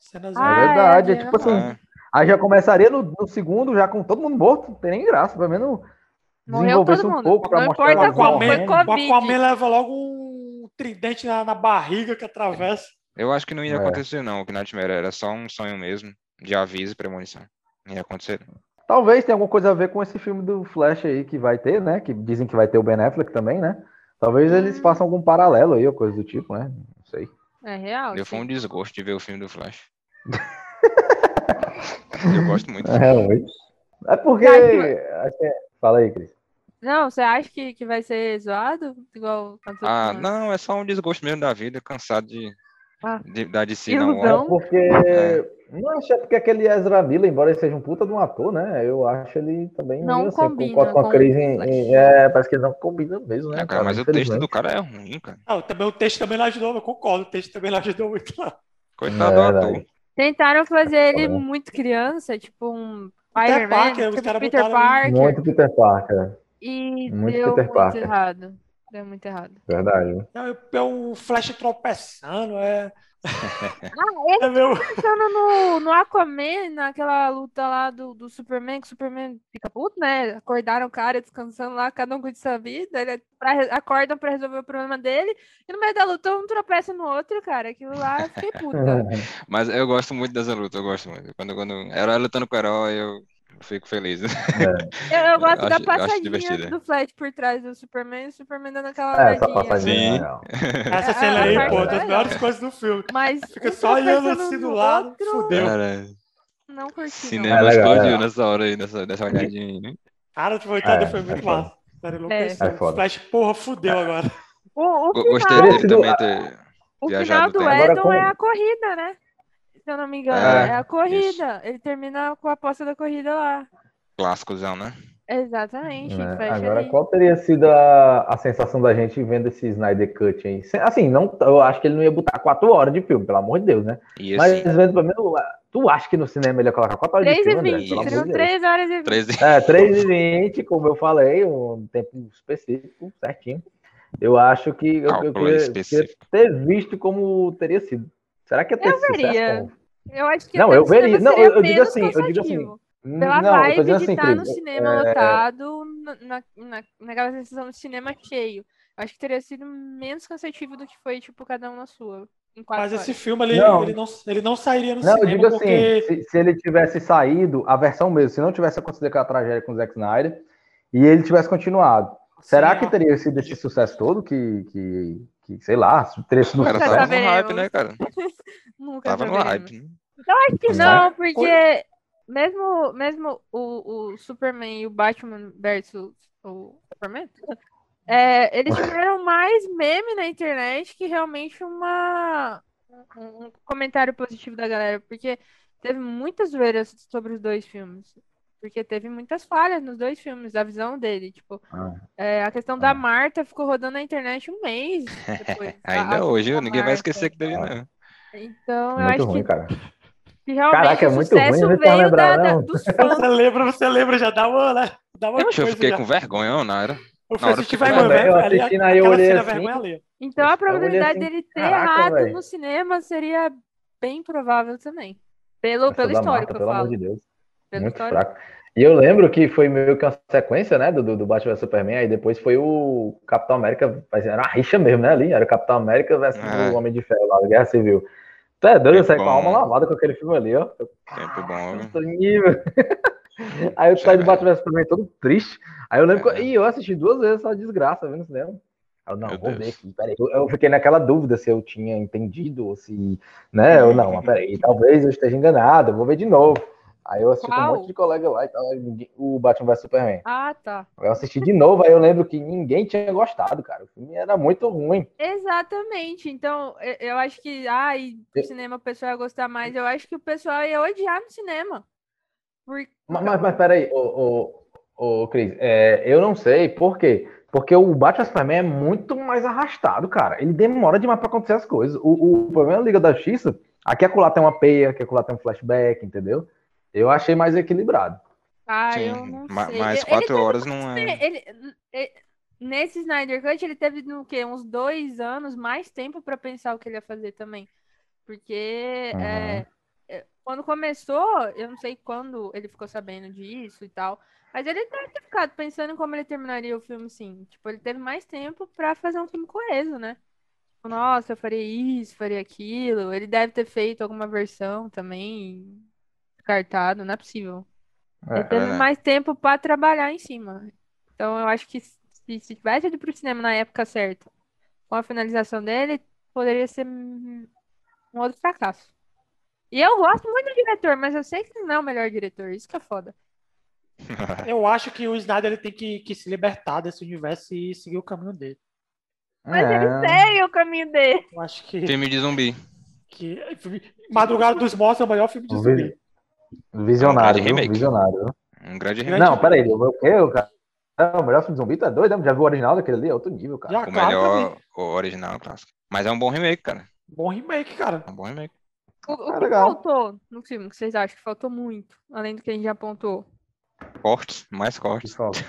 Cenas Ah, é verdade, é, é tipo é assim. É. Aí já começaria no, no segundo, já com todo mundo morto, não tem nem graça, pelo menos desenvolver-se todo um mundo. pouco pra Não mostrar como, Aquaman, o Aquaman leva logo um tridente na, na barriga que atravessa. Eu acho que não ia É. acontecer, não. O que Nightmare era só um sonho mesmo, de aviso e premonição. Não ia acontecer. Talvez tenha alguma coisa a ver com esse filme do Flash aí que vai ter, né? Que dizem que vai ter o Ben Affleck também, né? Talvez eles Hum. façam algum paralelo aí, ou coisa do tipo, né? Não sei. É real. Foi sim. um desgosto de ver o filme do Flash. Eu gosto muito. É. É porque. Que- é- Fala aí, Cris. Não, você acha que, que vai ser zoado? Igual Ah, não, é só um desgosto mesmo da vida, cansado de, Ah. de da DC não Ilusão. olha. Porque. É. Não acho é porque aquele Ezra Miller, embora ele seja um puta de um ator, né? Eu acho ele também. Não meio assim, combina concordo com a com Cris o em, em- É, parece que ele não combina mesmo, né? É, cara, mas o texto do cara é ruim, cara. Ah, também, o texto também não ajudou, eu concordo. O texto também não ajudou muito. Não. Coitado É do ator. verdade. Tentaram fazer ele É. muito criança, tipo um Peter Spider-Man, Parker, os tipo Peter botaram Parker, Muito Peter Parker, e muito deu Peter muito Parker. errado. Deu muito errado. verdade. É, é o Flash tropeçando, é. Ah, ele É meu. pensando no, no Aquaman, naquela luta lá do, do Superman, que o Superman fica puto, né? Acordaram o cara descansando lá, cada um com sua vida, ele pra, re- acordam pra resolver o problema dele, e no meio da luta um tropeça no outro, cara. Aquilo lá, eu fiquei puta. Mas eu gosto muito dessa luta, eu gosto muito. Quando, quando herói lutando com herói, eu fico feliz. Eu, eu gosto da acho- eu passadinha é. do Flash por trás do Superman, e o Superman dando aquela É, essa passadinha. Sim. é. Essa É, cena a aí, parte pô, é das melhores coisas do filme. Mas Fica um só olhando assim do lado, outro, fudeu. Cara, Não curti, não. cinema É legal, explodiu é. nessa hora aí, nessa, nessa olhadinha aí. né? Cara, foi, cara, É, foi é muito massa. É foda. Flash, porra, fudeu agora. O, o Go- Gostei final, dele também ter o final do Edon é a corrida, né? Se eu não me engano, É, é, a corrida. Ele termina com a aposta da corrida lá. clássicozão, né? Exatamente. fecha Agora, ali. qual teria sido a, a sensação da gente vendo esse Snyder Cut aí? Assim, não, eu acho que ele não ia botar quatro horas de filme, pelo amor de Deus, né? E Mas vendo pelo menos, tu acha que no cinema ele ia colocar quatro horas de 3 e filme, André? 20, Pelo amor seriam de Deus. 3 horas e 20. 13 É, 3 e 20, como eu falei, um tempo específico, certinho. Eu acho que eu, eu queria, específico. queria ter visto como teria sido. Será que ia ter Eu sucesso? veria. Eu acho que Não, eu no veria. Não, eu- eu digo assim, eu digo assim, cansativo. Pela Não, eu vibe de assim, estar no Cris, cinema é, lotado, na, na, naquela sensação de cinema cheio. Acho que teria sido menos cansativo do que foi, tipo, cada um na sua. Mas esse filme ele Não. ele não, ele não sairia no Não, eu cinema digo assim, porque se, se ele tivesse saído, a versão mesmo, se não tivesse acontecido aquela tragédia com o Zack Snyder, e ele tivesse continuado, será Sim, que ó. teria sido esse sucesso todo que, que, que, sei lá, teria sido um sucesso? no hype, né, cara? Nunca Tava no hype. né? Acho que não, porque mesmo, mesmo o, o Superman e o Batman versus o Superman, é, eles tiveram mais meme na internet que realmente uma, um, comentário positivo da galera, porque teve muitas zoeiras sobre os dois filmes. Porque teve muitas falhas nos dois filmes, a visão dele. Tipo, Ah. é, a questão da Ah. Marta ficou rodando na internet um mês depois. a Ainda hoje, da ninguém vai Marta. esquecer que teve, não. Então, eu Muito acho ruim, que cara. que realmente Caraca, é o muito sucesso ruim, não vai veio lembrar, da, da- não. dos fãs. você lembra, você lembra, já dá uma, né? Dá uma eu coisa fiquei já. com vergonha, na era. Eu na hora eu vergonha. ali, Eu assistindo, aí eu olhei assim, vergonha ali. Então a probabilidade assim, dele ter caraca, errado velho. no cinema seria bem provável também. Pelo, Essa pelo histórico, Marta, eu pelo falo. amor de Deus. Pelo Muito histórico. fraco. E eu lembro que foi meio que uma sequência, né, do, do Batman vs Superman, aí depois foi o Capitão América, mas era uma rixa mesmo, né, ali, era o Capitão América versus É. o Homem de Ferro lá, da Guerra Civil. Tu é doido, eu saí com a alma bom. lavada com aquele filme ali, ó. Eu, Tempo bom, viu? Outro nível. Aí eu saí do. Batman vs Superman todo triste. Aí eu lembro que. É. E eu assisti duas vezes essa desgraça, no cinema. Eu, não, Meu vou Deus. ver aqui, peraí. Eu- Eu fiquei naquela dúvida se eu tinha entendido ou se. Né? Eu não, mas peraí, talvez eu esteja enganado, eu vou ver de novo. Aí eu assisti com um Qual? monte de colega lá e tal, o Batman vs Superman. Ah, tá. Eu assisti de novo, aí eu lembro que ninguém tinha gostado, cara. O filme era muito ruim. Exatamente. Então, eu, acho que, ai, no Eu- cinema o pessoal ia gostar mais. Eu acho que o pessoal ia odiar no cinema. Por... Mas, mas, mas peraí, ô, ô, ô, Cris, é, eu não sei por quê. Porque o Batman Superman é muito mais arrastado, cara. Ele demora demais pra acontecer as coisas. O, o problema da Liga da Justiça, aqui acolá tem uma peia, aqui acolá tem um flashback, entendeu? Eu achei mais equilibrado. Ah, Sim, eu não ma- sei. mais Ele quatro teve horas não é. Ele, ele- ele- nesse Snyder Cut, ele teve no quê? Uns dois anos mais tempo pra pensar o que ele ia fazer também. Porque Uhum. é, é, quando começou, eu não sei quando ele ficou sabendo disso e tal, mas ele deve ter ficado pensando em como ele terminaria o filme, sim. Tipo, ele teve mais tempo pra fazer um filme coeso, né? Tipo, Nossa, eu faria isso, faria aquilo. Ele deve ter feito alguma versão também descartado, não é possível. É, Ele teve né? mais tempo pra trabalhar em cima. Então eu acho que se, se tivesse ido pro cinema na época certa, com a finalização dele, poderia ser um outro fracasso. E eu gosto muito do diretor, mas eu sei que ele não é o melhor diretor, isso que é foda. Eu acho que o Snyder ele tem que, que se libertar desse universo e seguir o caminho dele. Mas ele É. segue o caminho dele. Eu acho que, Filme de zumbi. que Madrugada dos Mortos é o melhor filme de zumbi. Visionário, É um viu? remake. Visionário. Um grande remake. Não, peraí, o que, o cara? Não, o melhor filme de zumbi, tu é doido? né? Já viu o original daquele ali? É outro nível, cara. Já, O claro melhor, o original, clássico. Mas é um bom remake, cara. Bom remake, cara. É um bom remake. O, o Ah, que legal. faltou no filme, que vocês acham que faltou muito, além do que a gente já apontou? Cortes, mais cortes. Faltou,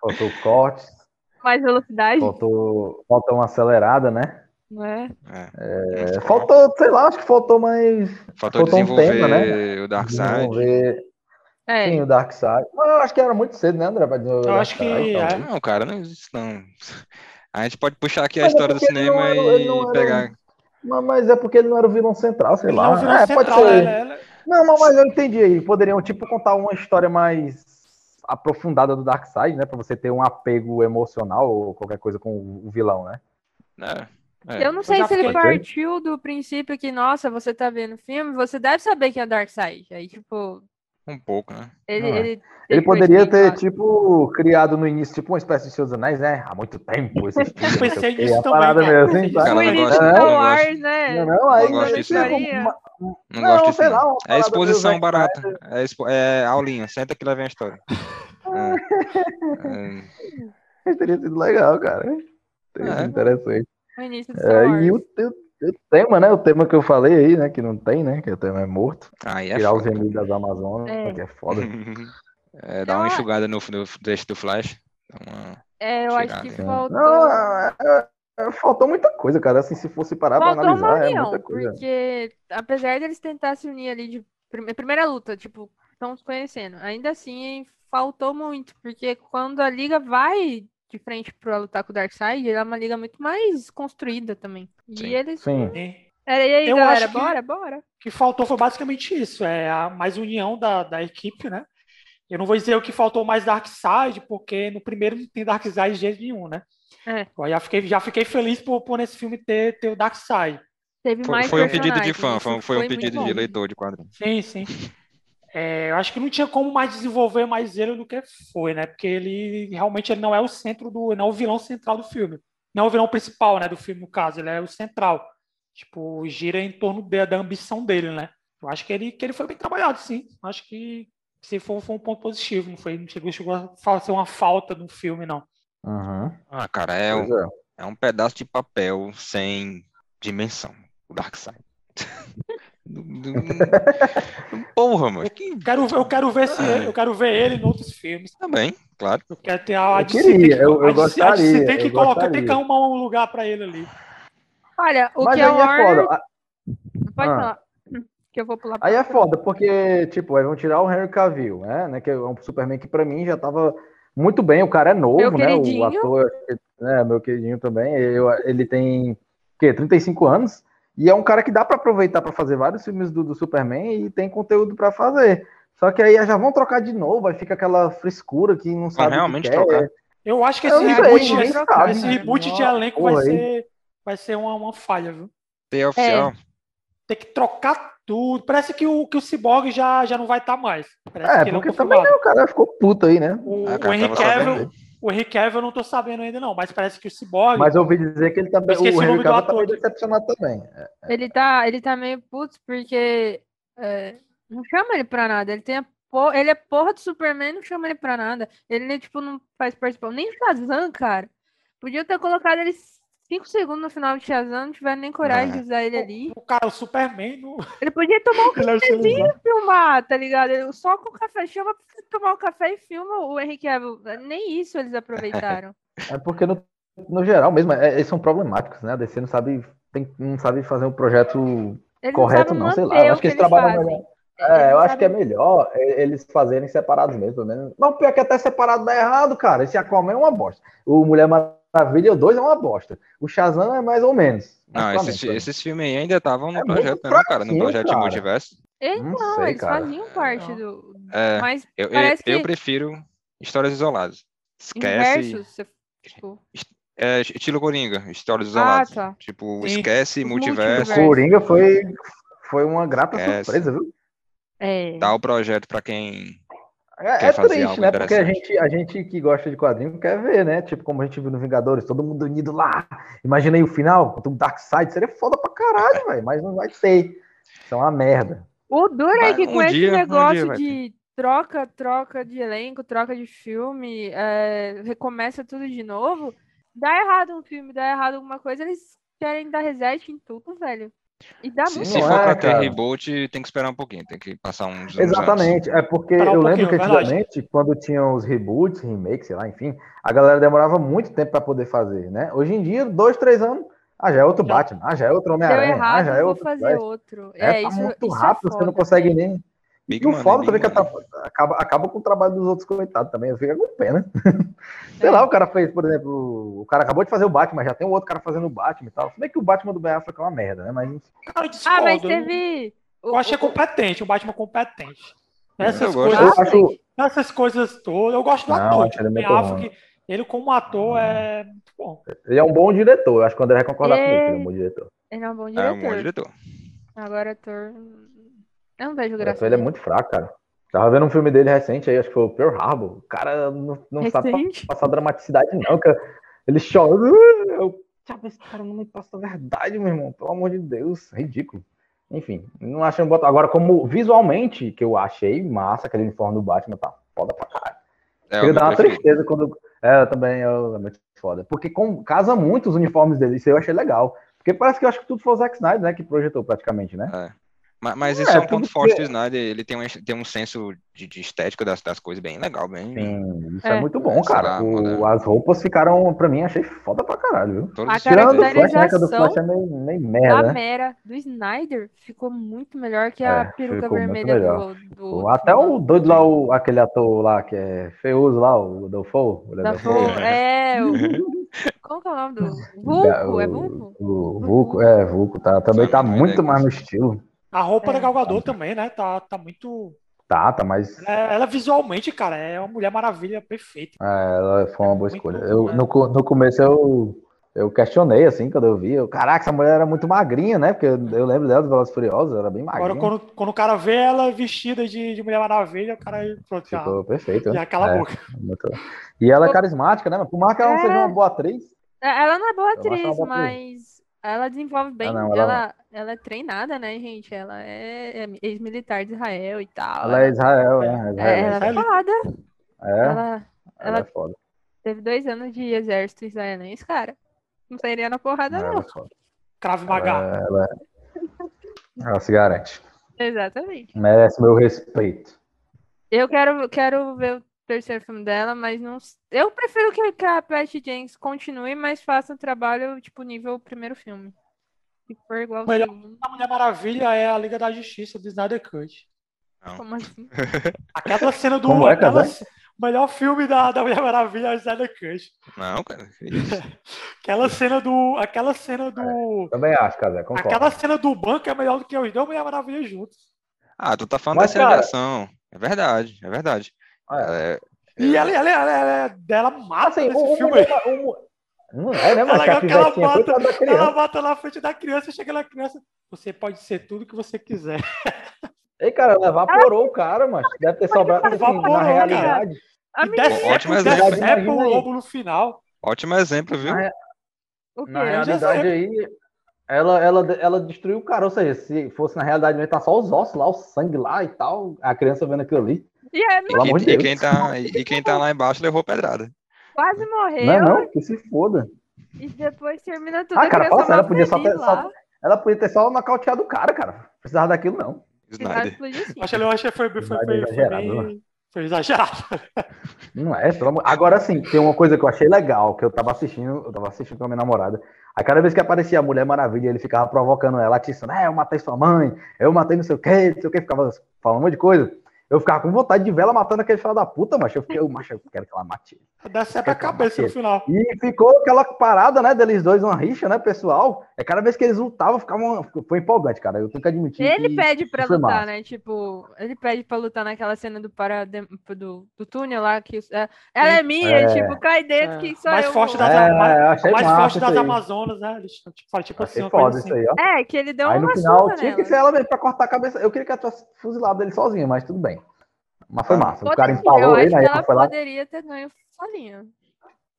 faltou corte, Mais velocidade, faltou, faltou uma acelerada, né? Não é? É. É, corte. faltou, sei lá, acho que faltou mais. Faltou faltou um desenvolver tema, né? o Darkseid. Desenvolver, É, sim, o Dark Side. Mas eu acho que era muito cedo, né, André? Pra desenvolver Eu acho que Darkseid, é. Não, cara, não existe não. A gente pode puxar aqui a Mas é história do cinema era- e pegar. Mas, mas é porque ele não era o vilão central, sei Ele lá. não é o vilão É, pode central, ser. ela- ela- Não, mas, mas eu entendi aí. Poderiam, tipo, contar uma história mais aprofundada do Darkseid, né? Pra você ter um apego emocional ou qualquer coisa com o o vilão, né? É, é. Eu não sei já se ele partiu do princípio que, nossa, você tá vendo o filme, você deve saber quem é Darkseid. Aí, tipo, Um pouco, né? ele. Não é. ele, Ele tem poderia ter, tipo, criado no início, tipo, uma espécie de Senhor dos Anéis, né? Há muito tempo. Esse não sei o pensei nisso uma também, parada assim, nisso. sabe? Cara, eu não gosto- início eu Star não Wars, né? Não, não, aí Não gosto disso, a não. uma- Não Não, gosto disso, não. uma É exposição Zack barata. É, expo- é aulinha. Senta que lá vem a história. É. É. Teria sido legal, cara. Teria É. sido interessante. É, e o, o- o tema, né? O tema que eu falei aí, né? Que não tem, né? Que o tema é morto. Aí é Tirar os gemidos das Amazonas, É. que é foda. É, dá uma enxugada no, no texto do Flash. É, eu acho que faltou. Não, é- é- é- faltou muita coisa, cara. Assim, se fosse parar pra Faltou uma analisar, é união, muita coisa. porque apesar deles tentar se unir ali de prime- primeira luta, tipo, estão se conhecendo, ainda assim faltou muito, porque quando a liga vai de frente pra lutar com o Darkseid, ele é uma liga muito mais construída também. Sim. E eles. Sim. É, e aí, Eu galera, acho que- bora, bora. O que faltou foi basicamente isso, é a mais união da, da equipe, né? Eu não vou dizer o que faltou mais Darkseid, porque no primeiro não tem Darkseid de jeito nenhum, né? É. Eu já fiquei, já fiquei feliz por, por nesse filme ter, ter o Darkseid. Teve Foi, mais foi um pedido de fã, foi, foi um pedido de leitor de quadrinho. Sim, sim. É, eu acho que não tinha como mais desenvolver mais ele do que foi, né? Porque ele realmente ele não é o centro do, não é o vilão central do filme. Não é o vilão principal, né, do filme no caso, ele é o central. Tipo, gira em torno de- da ambição dele, né? Eu acho que ele, que ele foi bem trabalhado, sim. Eu Acho que se for, foi um ponto positivo, não foi, não chegou, chegou a ser uma falta no filme, não. Uhum. Ah, cara, é, um- é. é um pedaço de papel sem dimensão, o Darkseid. Porra, mano. Que... Eu quero, eu quero ver se eu quero ver ele em outros filmes. Também, claro. Eu quero ter a, a Eu queria, tem que- eu- eu gostaria, tem que colocar, tem que arrumar um lugar pra ele ali. Olha, o Mas que é Warner... foda. Pode Ah. falar. Que eu vou pular Aí é foda, porque, tipo, aí vão tirar o Henry Cavill, né? né, Que é um Superman que pra mim já tava muito bem. O cara é novo, Meu né? O ator, né, meu queridinho também. Eu- ele tem, o quê? 35 anos. E é um cara que dá pra aproveitar pra fazer vários filmes do, do Superman e tem conteúdo pra fazer. Só que aí já vão trocar de novo, aí fica aquela frescura que não sabe realmente o que quer. trocar. Eu acho que esse sei, reboot, esse, sabe, esse né? reboot de elenco vai ser, vai ser uma, uma falha, viu? Tem oficial. Tem que trocar tudo. Parece que o, que o Cyborg já, já não vai estar mais. Parece É, porque é um também né, o cara ficou puto aí, né? O, Ah, o cara, Henry tava sabendo Cavill. O Henry Cavill eu não tô sabendo ainda não, mas parece que o Cyborg... Mas eu ouvi dizer que ele também. Esqueci O Henry Cavill tá meio decepcionado também. Ele tá, ele tá meio putz porque é, não chama ele pra nada. Ele tem a ele é porra do Superman, não chama ele pra nada. Ele tipo não faz participação nem o Shazam, cara. Podia ter colocado ele 5 segundos no final de Shazam, não tiveram nem coragem É. de usar ele ali. O cara, o Superman, não... Ele podia tomar um é cafezinho e filmar, tá ligado? Ele- Só com o café, chama pra você tomar um café e filma o Henry Cavill. Nem isso eles aproveitaram. É porque no, no geral mesmo, é- eles são problemáticos, né? A DC não sabe, tem- não sabe fazer um projeto Eles correto, sabem não, sei lá. Eu acho que eles eles trabalham fazem. melhor. É, eu não acho que é melhor é, eles fazerem separados mesmo, pelo menos. Mas o pior é que até separado dá errado, cara. Esse Aquaman é uma bosta. O Mulher Maravilha 2 é uma bosta. O Shazam é mais ou menos. Não, esses, esses filmes aí ainda estavam no É projeto mesmo, cara. No projeto de cara. multiverso. Eles Não não, sei, eles cara. faziam parte Não. do. É, Mas Eu, eu, parece eu que prefiro histórias isoladas. Esquece. inverso, você- tipo, É, estilo Coringa, histórias Ah, isoladas. tá. Tipo, Sim. esquece multiverso, multiversos. Coringa foi, foi uma grata Esquece. surpresa, viu? é. dá o projeto pra quem. É, Quer é fazer triste, algo né? Porque a gente, a gente que gosta de quadrinho quer ver, né? Tipo, como a gente viu no Vingadores, todo mundo unido lá. Imagina aí o final, com o Darkseid, seria foda pra caralho, velho. Mas não vai ter. Isso é uma merda. O duro é que um com esse dia- um dia negócio vai de troca, troca de elenco, troca de filme, é, recomeça tudo de novo, dá errado um filme, dá errado alguma coisa, eles querem dar reset em tudo, velho. E dá Se, muito se for é, pra ter cara. reboot, tem que esperar um pouquinho, tem que passar uns. uns anos. Exatamente. É porque um eu lembro que antigamente, quando tinham os reboots, remakes, sei lá, enfim, a galera demorava muito tempo pra poder fazer, né? Hoje em dia, dois, três anos, ah, já é outro Já. Batman, ah, já é outro Homem-Aranha, ah, já é vou outro fazer Flash. outro. É, É, tá isso, muito isso rápido, é você não foda. consegue nem. Big E o foda também que Money. atra- acaba, acaba com o trabalho dos outros coitados também. Fica com pena. Sei É. lá, o cara fez, por exemplo, o cara acabou de fazer o Batman, já tem um outro cara fazendo o Batman e tal. Se bem que o Batman do Ben Affleck é uma merda, né? Mas. Cara, eu discordo. Ah, mas eu- teve. Eu achei competente, o Batman competente. Essas coisas, acho. essas coisas todas, eu gosto do Não, ator. ele tipo, Affleck, ele como ator é muito bom. Ele é um bom diretor. Eu acho que o André vai concordar É. comigo, que ele é um bom diretor. Ele é um bom É diretor. um bom diretor. Agora, ator. Eu não vejo graça. diretor ele é muito fraco, cara. Tava vendo um filme dele recente aí, acho que foi o Pearl Harbor. O cara não, não sabe passar dramaticidade, não. Cara. Ele chora. Eu, Sabe, esse cara não me passa a verdade, meu irmão. Pelo amor de Deus. Ridículo. Enfim, não acho botar. Agora, como visualmente, que eu achei massa, aquele uniforme do Batman tá foda pra caralho. É meu dá uma tristeza quando. É, eu também eu, é muito foda. Porque com, casa muito os uniformes dele, isso eu achei legal. Porque parece que eu acho que tudo foi o Zack Snyder, né? Que projetou praticamente, né? É. Mas, mas É, isso é um ponto forte do Snyder. Ele tem um, tem um senso de, de estética das, das coisas bem legal, bem. Sim, isso é, É. muito bom, cara. lá, O- as roupas ficaram, pra mim, achei foda pra caralho, viu? Todos A Tirando Flash, né? Que a do caracterização Flash é meio, meio A merda, né? Mera do Snyder ficou muito melhor que a É, peruca ficou muito vermelha melhor. do, do Até o doido lá, o, aquele ator lá que é feioso lá, o Dafoe. o Da Dafoe. Fo- É, o. Como que é o nome do. Vulco, é Vulco? O, o Vulco, é, Vulco, tá, também tá muito é mais no estilo. A roupa É. da Gal Gadot também, né? Tá, tá muito. Tá, tá, mas é, ela visualmente, cara, é uma Mulher Maravilha perfeita. é, ela foi uma boa escolha. Eu, né? no, no começo eu, eu questionei, assim, quando eu vi. Eu, Caraca, essa mulher era muito magrinha, né? Porque eu, eu lembro dela dos Velozes e Furiosos, ela era bem magrinha. Agora, quando, quando o cara vê ela vestida de, de Mulher Maravilha, o cara pronto, já, Ficou perfeito. já cala a É, boca. muito- E ela é carismática, né? Por mais que ela não É. seja uma boa atriz, É, Ela não é boa atriz, ela mas ela desenvolve bem. Ah, não, ela... ela- Ela, é treinada, né, gente? Ela é, é ex-militar de Israel e tal. ela é Israel, né? É, Israel. ela é Israelita. foda. É, Ela, ela ela é foda. teve dois anos de exército israelense, cara. Não sairia na porrada, Ela não. é foda. Crave Maga. Ela, ela se garante. Exatamente. Merece meu respeito. Eu quero, quero ver o terceiro filme dela, mas não. Eu prefiro que, a Patty Jenkins continue, mas faça um trabalho, tipo, nível primeiro filme. Se for igual Melhor- segundo. A Mulher Maravilha é a Liga da Justiça do Snyder Cut. Como assim? Aquela cena do. Como é, aquela, o melhor filme da, da Mulher Maravilha é o Snyder Cut. Não, cara. Aquela cena do. Aquela cena do. Também acho, Casé, concordo. Aquela cena do banco é melhor do que os dois Mulher Maravilha juntos. Ah, tu tá falando Mas, da de cara-. É verdade, é verdade. É. É, E ela, ela, ela, ela, dela mata Assim, nesse o, o filme. mulher, o mu- Não é, né, É que ela pivetinha, mata, ela mata na frente da criança, chega na criança. Você pode ser tudo que você quiser. Ei, cara, ela evaporou o cara, mas deve ter sobrado assim, Evaporou, na cara. realidade. E decepa, Ótimo exemplo, o lobo no final. ótimo exemplo, viu? Na, na realidade aí, ela, ela, ela destruiu o cara. Ou seja, se fosse na realidade mesmo, tá só os ossos lá, o sangue lá e tal, a criança vendo aquilo ali. E é, Pelo amor de quem- e Deus. quem tá, e quem tá lá embaixo levou pedrada. quase Não é morreu não? Que se foda. e depois termina tudo. Ah, a cara, sério, ela podia só ter- só- lá. Ela podia ter só nocauteado o cara, cara. Precisava daquilo, não. Snyder. Acho, eu achei que foi, foi, foi, Snyder foi, exagerado, bem- foi exagerado. Não é, pelo amor... Agora sim, tem uma coisa que eu achei legal, que eu tava assistindo, eu tava assistindo com a minha namorada. Aí cada vez que aparecia a Mulher Maravilha, ele ficava provocando ela, atiçando, é, eu matei sua mãe, eu matei não sei o quê, não sei o quê, ficava falando um monte de coisa. Eu ficava com vontade de ver ela matando aquele filho da puta, mas eu fiquei, eu, macho, eu quero que ela mate. ele. Decepa a cabeça no final. E ficou aquela parada, né, deles dois, uma rixa, né, pessoal. É cada vez que eles lutavam, ficava uma... foi empolgante, cara. Eu tenho que admitir Ele que... pede pra lutar, massa. né? Tipo, ele pede pra lutar naquela cena do, paradem... do, do túnel lá, que é, ela é minha, É. tipo, cai dentro É, que só mais eu forte das, É, mais, mais massa forte das. Amazonas, né? Eles tipo, tipo assim, Achei foda isso assim. aí, ó. É, que ele deu Aí uma no final surra tinha que nela. ser ela mesmo pra cortar a cabeça. Eu queria que ela tivesse fuzilado ele sozinha, mas tudo bem. Mas foi massa. O cara Poderia, empalou eu ele, que ela ela foi lá. poderia ter ganho sozinha.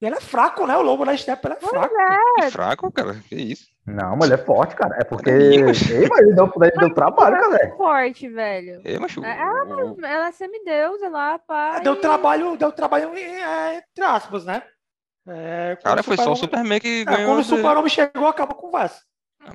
E ele é fraco, né? O lobo da Steppe, ele é fraco. Que fraco, cara. Que isso. Não, mas ele é forte, cara. É porque. Mas- Ei, mas ele deu, ele deu trabalho, Ela cara. é forte, velho. É, macho. É, o- Ela é semideusa lá, pá. Deu e- trabalho, deu trabalho é, entre aspas, né? É, Cara, foi só o Superman que É, ganhou. quando o Super-Homem chegou, acabou a conversa.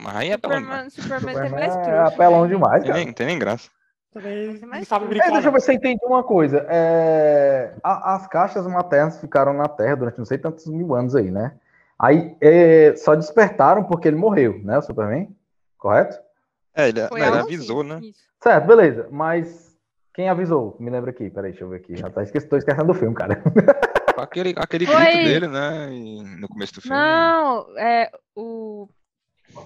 Mas aí é pelo Superman, Superman tem Superman mais é truque. apelão né? demais, Tem cara. nem, tem nem graça. Também Mas- não sabe É, deixa eu ver se eu entendi uma coisa. É, a- as caixas maternas ficaram na Terra durante não sei tantos mil anos aí, né? Aí é, só despertaram porque ele morreu, né? O Superman? Correto? É, ele, não, ele algo avisou, assim, né? isso. Certo, beleza. Mas quem avisou? Me lembra aqui. Peraí, deixa eu ver aqui. Já tá esqueci, tô esquecendo do filme, cara. Aquele, aquele Foi- grito dele, né? no começo do filme. Não, é o.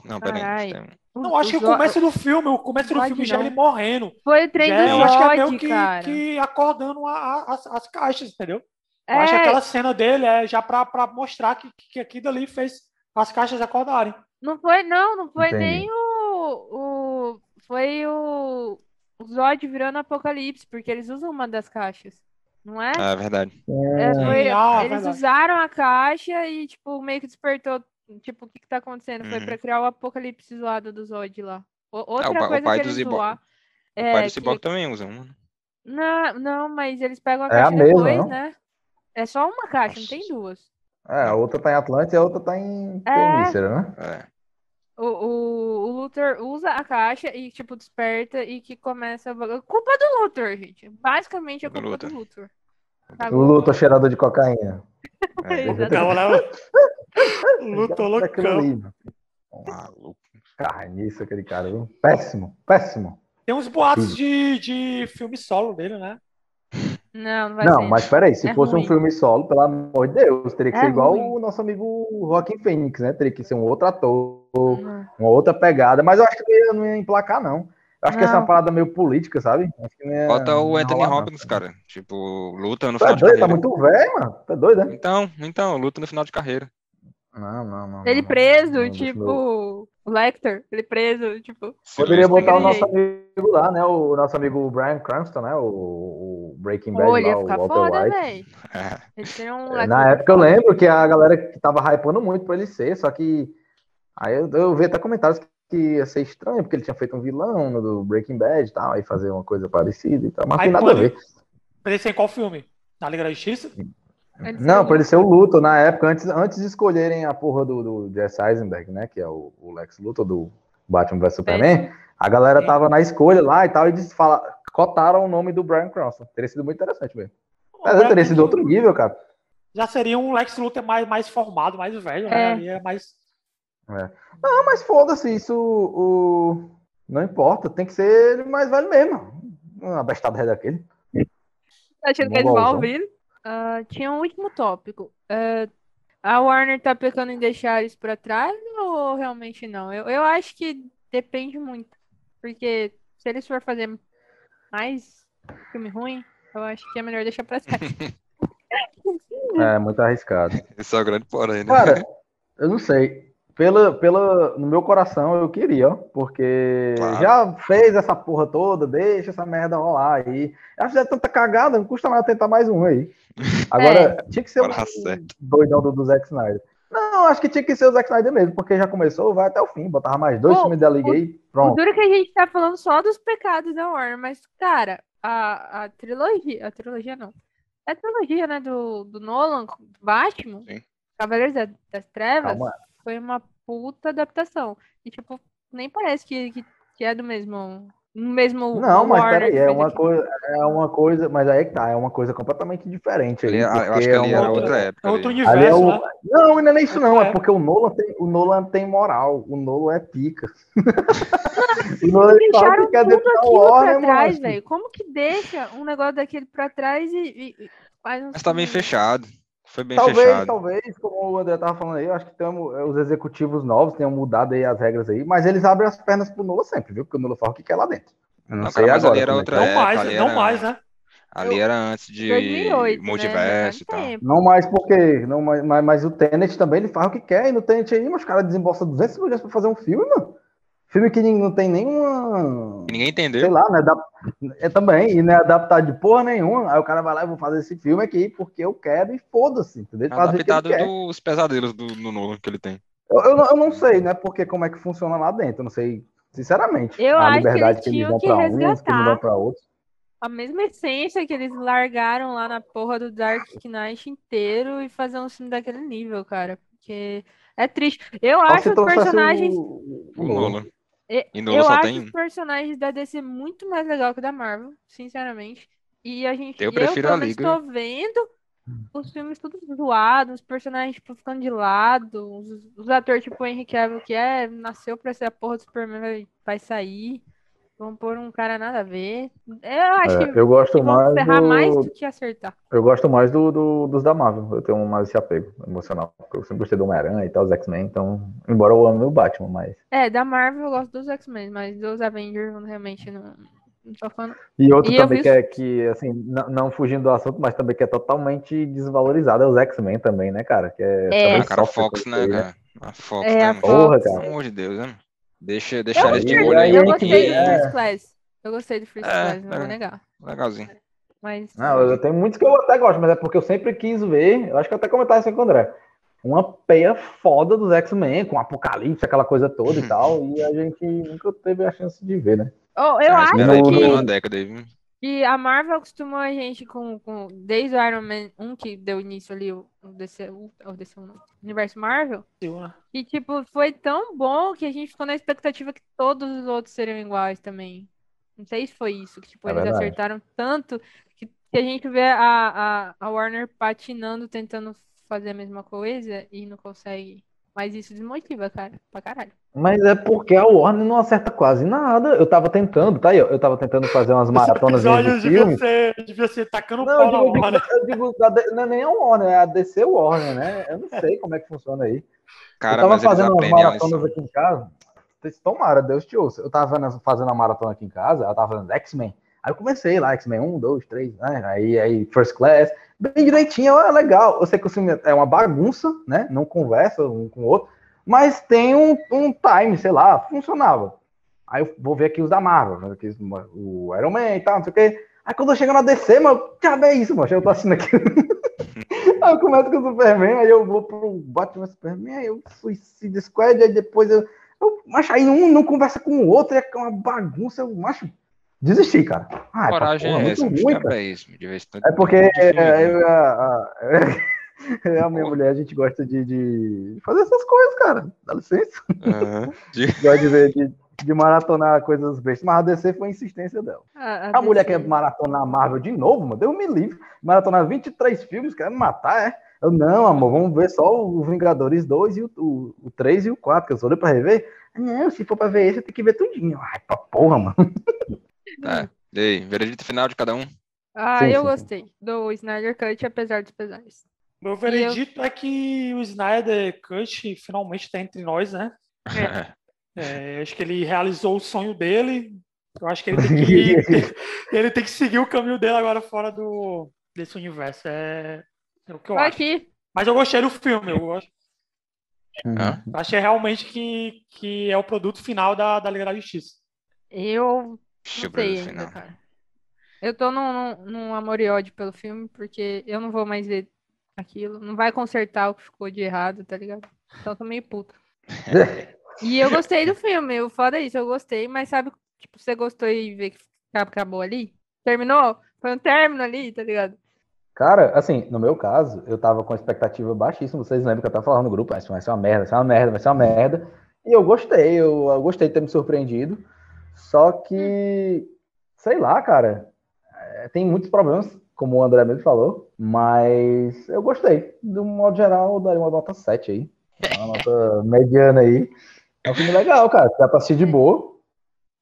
Não, peraí. Tem- Não, acho que o Zod- começo do filme, o começo do filme já ele morrendo. Foi o trem Já, do é- eu acho que é meio que, que acordando a- a- as, as caixas, entendeu? É, Eu acho que aquela cena dele é já pra, pra mostrar que, que aquilo ali fez as caixas acordarem. não foi, não, não foi Entendi. nem o, o. Foi o. O Zod virando Apocalipse, porque eles usam uma das caixas. Não é? Ah, é verdade. É, foi- Ah, eles verdade. usaram a caixa e, tipo, meio que despertou. Tipo, o que que tá acontecendo? Foi Uhum. pra criar o apocalipse zoado do Zod lá. O- outra Ah, o pa- o coisa pai que do eles Zibok. zoaram. O É, pai do que- Cyborg também usa um. Não, não, mas eles pegam a É a caixa mesma, depois, não? né? É só uma caixa, não tem Nossa. duas. É, a outra tá em Atlântia e a outra tá em É. Temícera, né? É. O, o, o Luthor usa a caixa e, tipo, desperta e que começa a... Culpa do Luthor, gente. Basicamente é Do culpa Luthor. do Luthor. O Luto cheirador de cocaína. É, Exatamente. Não, Lutou Aquilo loucão. maluco. Carniça, aquele cara, viu? Péssimo, péssimo. Tem uns boatos de, de filme solo dele, né? Não, não vai Não, ser. mas peraí, se É fosse ruim. um filme solo, pelo amor de Deus, teria que É ser igual ruim. o nosso amigo Joaquim Fênix, né? Teria que ser um outro ator, Não. uma outra pegada, mas eu acho que não ia, não ia emplacar, não. Eu acho que essa é Não. uma parada meio política, sabe? Acho que não ia- Bota não o Anthony rolar, não. Hopkins, cara. Tipo, luta no é final de doido, tá carreira. muito velho, mano. Tá doido, né? Então, então, luta no final de carreira. Não, não, não. Ele não, preso, não, eu- tipo, o Lecter, ele preso, tipo. Poderia botar o nosso amigo lá, né? O nosso amigo Brian Cranston, né? O, o Breaking Bad Pô, ele lá, ia o foda, White. velho. É. Um Lecter Na época eu lembro que a galera que tava hypando muito pra ele ser, só que aí eu, eu vi até comentários que ia ser estranho, porque ele tinha feito um vilão no do Breaking Bad e tal, aí fazer uma coisa parecida e tal, mas não tem nada a ver. Pra ele ser em qual filme? Na Liga da Justiça? Ele Não, pra ele ser o Luthor, na época, antes, antes de escolherem a porra do, do Jesse Eisenberg, né, que é o, o Lex Luthor do Batman vs Superman, a galera Sim. tava na escolha lá e tal, e eles fala, cotaram o nome do Brian Cranston. Teria sido muito interessante mesmo. Mas teria sido outro nível, cara. Já seria um Lex Luthor mais, mais formado, mais velho, É. né? Ali é mais. Não, mas foda-se, isso o... não importa, tem que ser ele mais velho mesmo. Uma bestada ré daquele. Tá achando que eles Mongolzão. vão ouvir? Ah, tinha um último tópico. Ah, a Warner tá pecando em deixar isso pra trás ou realmente não? Eu, eu acho que depende muito. Porque se eles for fazer mais filme ruim, eu acho que é melhor deixar pra trás. É, muito arriscado. Esse é o grande porém, né? Cara, eu não sei. Pela, pela, no meu coração eu queria, ó, porque Claro. já fez essa porra toda, deixa essa merda rolar aí. Acho que já é tanta cagada, não custa nada tentar mais um aí. Agora, tinha que ser Agora um acerta. doidão do, do Zack Snyder. Não, acho que tinha que ser o Zack Snyder mesmo, porque já começou, vai até o fim, botava mais dois Ô, filmes da Liga aí, O pronto. duro é que a gente tá falando só dos pecados da Warner, mas, cara, a, a trilogia. A trilogia não. É a trilogia, né, do, do Nolan, com Batman, Sim. Cavaleiros da- das Trevas, Calma. Foi uma puta adaptação. E, tipo, nem parece que, que, que é do mesmo. No mesmo. Não, mas peraí, que é uma aqui. coisa, é uma coisa, mas aí é que tá, é uma coisa completamente diferente Ali, aí, eu acho que é ali uma- era outra época. É outro ali. Ali é universo, o... né? Não, não é isso não, é É. porque o Nolan tem, o Nolan tem moral, o Nolan é pica. o Nolan Deixaram tudo aquilo Warner, pra trás, velho. Como que deixa um negócio daquele pra trás e, e- e faz um Mas tá bem filme? fechado. Foi bem Talvez, fechado. talvez, como o André tava falando aí, eu acho que tamo, é, os executivos novos tenham mudado aí as regras aí, mas eles abrem as pernas pro Nolan sempre, viu? Porque o Nolan fala o que quer lá dentro. Eu não, Não, sei cara, agora. ali era como é outra que é. Não época, mais, ali não era- mais, né? Ali era antes de 2008, multiverso né? e tal. Não mais porque. Não, mais, mas, mas o Tenet também ele faz o que quer, e no Tenet aí, mas os caras desembolsam 200 milhões pra fazer um filme, mano. Filme que não tem nenhuma. Ninguém entendeu. Sei lá, né? Da, é também, e não é adaptado de porra nenhuma. Aí o cara vai lá e vou fazer esse filme aqui porque eu quero e foda-se, entendeu? Ele Adaptado dos pesadelos do, do Nolan que ele tem. Eu, eu, não, eu não sei, né? Porque como é que funciona lá dentro. Eu não sei, sinceramente. Eu a acho que liberdade eles que eles tinham dão que pra uns, que eles resgatar. dão pra outros. A mesma essência que eles largaram lá na porra do Dark Knight inteiro e fazer um filme daquele nível, cara. Porque é triste. Eu acho se os personagens. o- O o Nolan. E- Nolan Eu só acho tem os personagens da DC muito mais legal que o da Marvel, sinceramente. E a gente, Eu prefiro pelo a Liga. tô vendo os filmes tudo zoados, os personagens tipo, ficando de lado, os, os atores tipo o Henry Cavill, que é, nasceu pra ser a porra do Superman, vai, vai sair. Vão pôr um cara nada a ver. Eu acho É, que, eu gosto que vão mais ferrar mais do, do que acertar. Eu gosto mais do, do- dos da Marvel. Eu tenho mais esse apego emocional. porque Eu sempre gostei do Homem-Aranha e tal, os X-Men. Então, embora eu ame o Batman, mas. É, da Marvel eu gosto dos X-Men, mas dos Avengers eu realmente não, não tô falando. E outro E também vi que é que, assim, não, não fugindo do assunto, mas também que é totalmente desvalorizado é os X-Men também, né, cara? Que é, É. Ah, cara, a Fox, né, aí, cara? A Fox, É, né, a mano? Porra, Fox. Pelo cara. amor de Deus, né? Deixa, deixar Eu eles de molho aí. aí Eu a gente- gostei do é. First Class. Eu gostei do First É, Class, não é. vou negar. Legalzinho. Mas. Não, eu tenho muitos que eu até gosto, mas é porque eu sempre quis ver. Eu acho que eu até comentava isso com o André. Uma peia foda dos X-Men, com Apocalipse, aquela coisa toda e tal. E a gente nunca teve a chance de ver, né? Oh, eu Ah, acho aí que. uma década aí, viu? E a Marvel acostumou a gente com, com desde o Iron Man 1, que deu início ali, o, o DC, o, não, Universo Marvel, né? e tipo, foi tão bom que a gente ficou na expectativa que todos os outros seriam iguais também. Não sei se foi isso, que tipo, É eles verdade. acertaram tanto que, que a gente vê a, a, a Warner patinando, tentando fazer a mesma coisa e não consegue. Mas isso desmotiva, cara, pra caralho. Mas é porque a Warner não acerta quase nada. Eu tava tentando, tá aí. Eu tava tentando fazer umas maratonas episódio de devia filmes. ser, devia ser tacando Não, pau eu na digo, Warner. eu digo não é nem a Warner, é a DC Warner, né? Eu não sei como é que funciona aí. Cara, eu tava fazendo umas maratonas aqui em casa. Tomara, Deus te ouça. Eu tava fazendo- a maratona aqui em casa, eu tava fazendo X-Men. Aí eu comecei lá, X-Men 1, 2, 3, né? Aí, aí First Class, bem direitinho, é legal. Eu sei que o filme é uma bagunça, né? Não conversa um com o outro, mas tem um, um time, sei lá, funcionava. Aí eu vou ver aqui os da Marvel, né, aqui, o Iron Man e tal, não sei o quê. Aí quando eu chego na DC, mano, já é isso, mano. Eu tô assistindo aqui. aí eu começo com o Superman, aí eu vou pro Batman Superman, aí eu Suicide Squad, aí depois eu. eu macho, aí um não conversa com o outro, é uma bagunça, eu macho. Desisti, cara. Ah, Coragem porra é muito essa, bicho, ruim, cara. isso. De vez em quando É porque é, eu, a, a, eu a minha mulher, a gente gosta de, de fazer essas coisas, cara. Dá licença. Aham. De- Gosta de ver, de, de maratonar coisas bestas. Mas a DC foi a insistência dela. A, A mulher quer maratonar Marvel de novo, mano. Deu me livre. Maratonar 23 filmes, quer me matar, é? Eu, não, amor, vamos ver só o Vingadores 2 e o, o, o 3 e o 4, que eu só dei pra rever. Não, se for pra ver esse, tem que ver tudinho. Ai, pra porra, mano. Tá. E aí, veredito final de cada um? Ah, Sim, eu sim, sim. gostei do Snyder Cut, apesar dos pesares. Meu veredito é que o Snyder Cut finalmente está entre nós, né? É, acho que ele realizou o sonho dele. Eu acho que ele tem que, ele tem que seguir o caminho dele agora fora do, desse universo. É, é o que eu Vai acho. aqui. Mas eu gostei do filme. Eu gosto- eu achei realmente que, que é o produto final da, da Liga da Justiça. Eu eu não sei ainda, final. cara. Eu tô num, num, num amor e ódio pelo filme, porque eu não vou mais ver aquilo. Não vai consertar o que ficou de errado, tá ligado? Então eu tô meio puta. E eu gostei do filme, o foda é isso, eu gostei, mas sabe, tipo, você gostou e vê que acabou ali? Terminou? Foi um término ali, tá ligado? Cara, assim, no meu caso, eu tava com expectativa baixíssima. Vocês lembram que eu tava falando no grupo, ah, vai ser uma merda, vai ser uma merda, vai ser uma merda. E eu gostei, eu, eu gostei de ter me surpreendido. Só que, sei lá, cara, é, tem muitos problemas, como o André mesmo falou, mas eu gostei. De um modo geral, eu daria uma nota 7 aí. Uma nota mediana aí. É um filme legal, cara. Dá pra assistir de boa,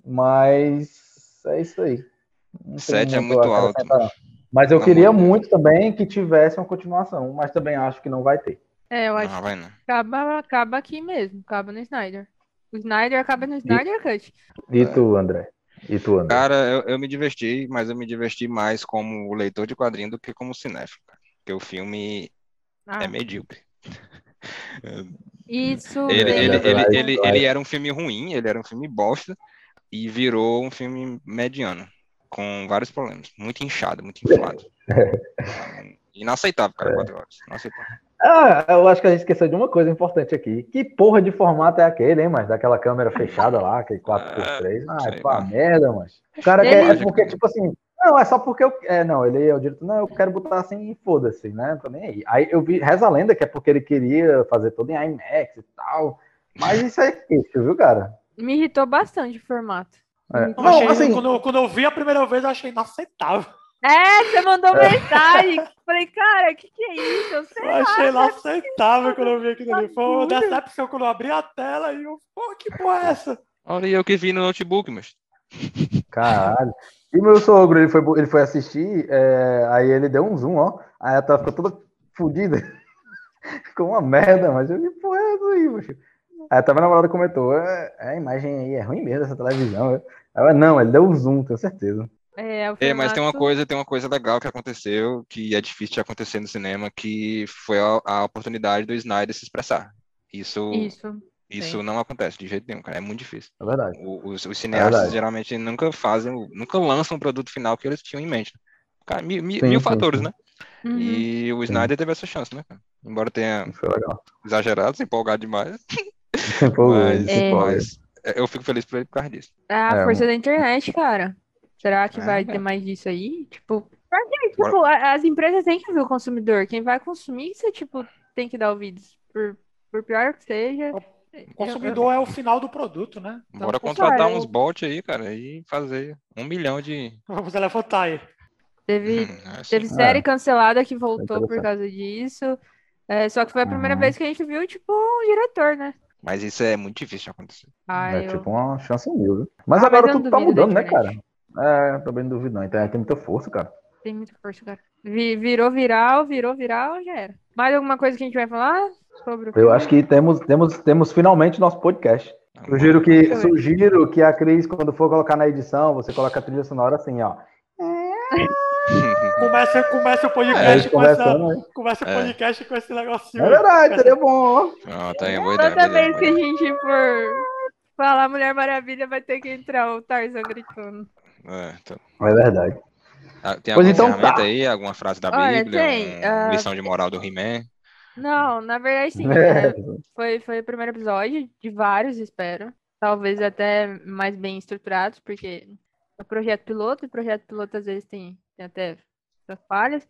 mas é isso aí. Não tem Sete é muito alto. não. Mas eu Não, queria mano. muito também que tivesse uma continuação, mas também acho que não vai ter. É, eu acho Não, vai não. que acaba, acaba aqui mesmo, acaba no Snyder. O Snyder acaba no Snyder Cut. E É. tu, André? E tu, André? Cara, eu, eu me diverti, mas eu me diverti mais como leitor de quadrinho do que como cinéfilo, cara. Porque o filme Ah, é medíocre. isso Ele, ele, ele, ele, ele era um filme ruim, ele era um filme bosta, e virou um filme mediano, com vários problemas. Muito inchado, muito inflado. Inaceitável, cara, quatro horas. Inaceitável. Ah, eu acho que a gente esqueceu de uma coisa importante aqui. Que porra de formato é aquele, hein, mas daquela câmera fechada lá, aquele 4x3. Ah, sei é pra merda, mas. O cara Ele- quer. É porque, tipo assim. Não, é só porque eu. É, não, ele é o diretor. Não, eu quero botar assim e foda-se, né? Tô nem aí. Aí eu vi. Reza a lenda que é porque ele queria fazer tudo em IMAX e tal. Mas isso é queixo, viu, cara? me irritou bastante o formato. É. Não, achei- assim- quando, eu- quando eu vi a primeira vez, eu achei inaceitável. É, você mandou mensagem. Falei, cara, o que, que é isso? Eu sei Eu achei lá, inaceitável quando eu vi aquilo ali. Foi uma decepção quando eu abri a tela e eu, pô, que porra é essa? Olha eu que vi no notebook, mas. Caralho. E meu sogro, ele foi, ele foi assistir, é, aí ele deu um zoom, ó. Aí a tela ficou toda fodida. ficou uma merda, mas eu que porra é essa aí, macho? Aí até minha namorada comentou, é, é, a imagem aí é ruim mesmo essa televisão. Ela, não, ele deu um zoom, tenho certeza. É, o É, mas tem uma coisa, tem uma coisa legal que aconteceu, que é difícil de acontecer no cinema, que foi a, a oportunidade do Snyder se expressar. Isso, isso, Isso. não acontece de jeito nenhum, cara. É muito difícil. É verdade. O- Os, os cineastas verdade. geralmente nunca fazem, nunca lançam o produto final que eles tinham em mente. Cara, mil, mil- Sim, mil sim, fatores, sim. né? Uhum. E o Snyder teve essa chance, né? cara? Embora tenha exagerado, se empolgado demais, mas, É. mas eu fico feliz por ele por causa disso. A É, força da internet, cara. Será que É, vai é. ter mais disso aí? Tipo, porque, tipo, as empresas têm que ver o consumidor. Quem vai consumir, você, tipo, tem que dar ouvidos. Por, por pior que seja. O consumidor é o final do produto, né? Então, Bora pessoal, contratar eu- uns bots aí, cara, e fazer um milhão de. Vamos levantar aí. Teve, Hum, assim, teve série cancelada que voltou por causa disso. É, só que foi a primeira Uhum. vez que a gente viu, tipo, um diretor, né? Mas isso é muito difícil de acontecer. Ah, É eu... tipo uma chance mil, viu? Mas Ah, agora mas eu tudo tá mudando, né, cara? É, também não duvido não. A internet tem muita força, cara. Tem muita força, cara. Vi- virou viral, virou viral, já era. Mais alguma coisa que a gente vai falar sobre o Eu acho que temos, temos, temos finalmente nosso podcast. Tá Sugiro que, eu ver. sugiro que a Cris, quando for colocar na edição, você coloca a trilha sonora assim, ó. Começa, começa o É, podcast eles com essa, né? começa o É. podcast com esse negocinho. É verdade, seria bom. Aí, boa ideia, Toda vez que a gente for falar Mulher Maravilha, vai ter que entrar o Tarzan gritando. É, então. É verdade. Ah, Tem Pois alguma então ferramenta tá. aí, alguma frase da Olha, Bíblia, tem, ah, lição de moral do He-Man? Não, na verdade, sim. É. é, Foi, foi o primeiro episódio, de vários, espero. Talvez até mais bem estruturados, porque é projeto piloto, e projeto piloto às vezes tem, tem até falhas.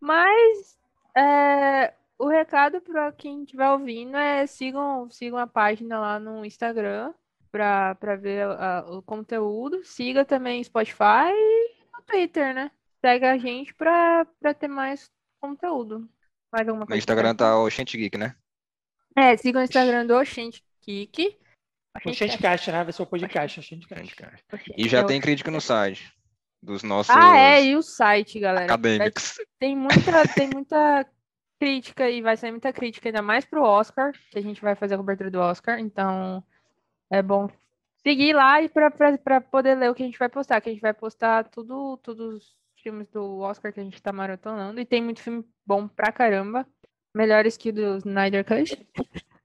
Mas é, o recado para quem estiver ouvindo é sigam, sigam a página lá no Instagram para ver a- o conteúdo. Siga também Spotify e no Twitter, né? Segue a gente para ter mais conteúdo. Mais alguma No coisa que Instagram tá o Oxente Geek, né? É, siga o Instagram do Oxente Kik. O Shantcast, né? Vai ser o podcast, o Shantcast. E já É tem crítica no site dos nossos Ah, é, e o site, galera. acadêmicos. Tem muita, tem muita crítica e vai sair muita crítica, ainda mais pro Oscar, que a gente vai fazer a cobertura do Oscar. Então, é bom seguir lá e pra poder ler o que a gente vai postar, que a gente vai postar tudo, todos os filmes do Oscar que a gente tá maratonando. E tem muito filme bom pra caramba. Melhores que o do Snyder Cut.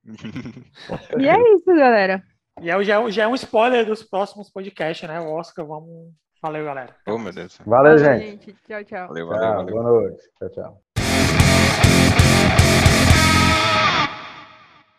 E é isso, galera. E é, já, é- já é um spoiler dos próximos podcasts, né? O Oscar, vamos. Valeu, galera. Oh, meu Deus. Valeu, Valeu, gente. Tchau, tchau. Valeu, Tchau, valeu, valeu. boa noite. Tchau, tchau.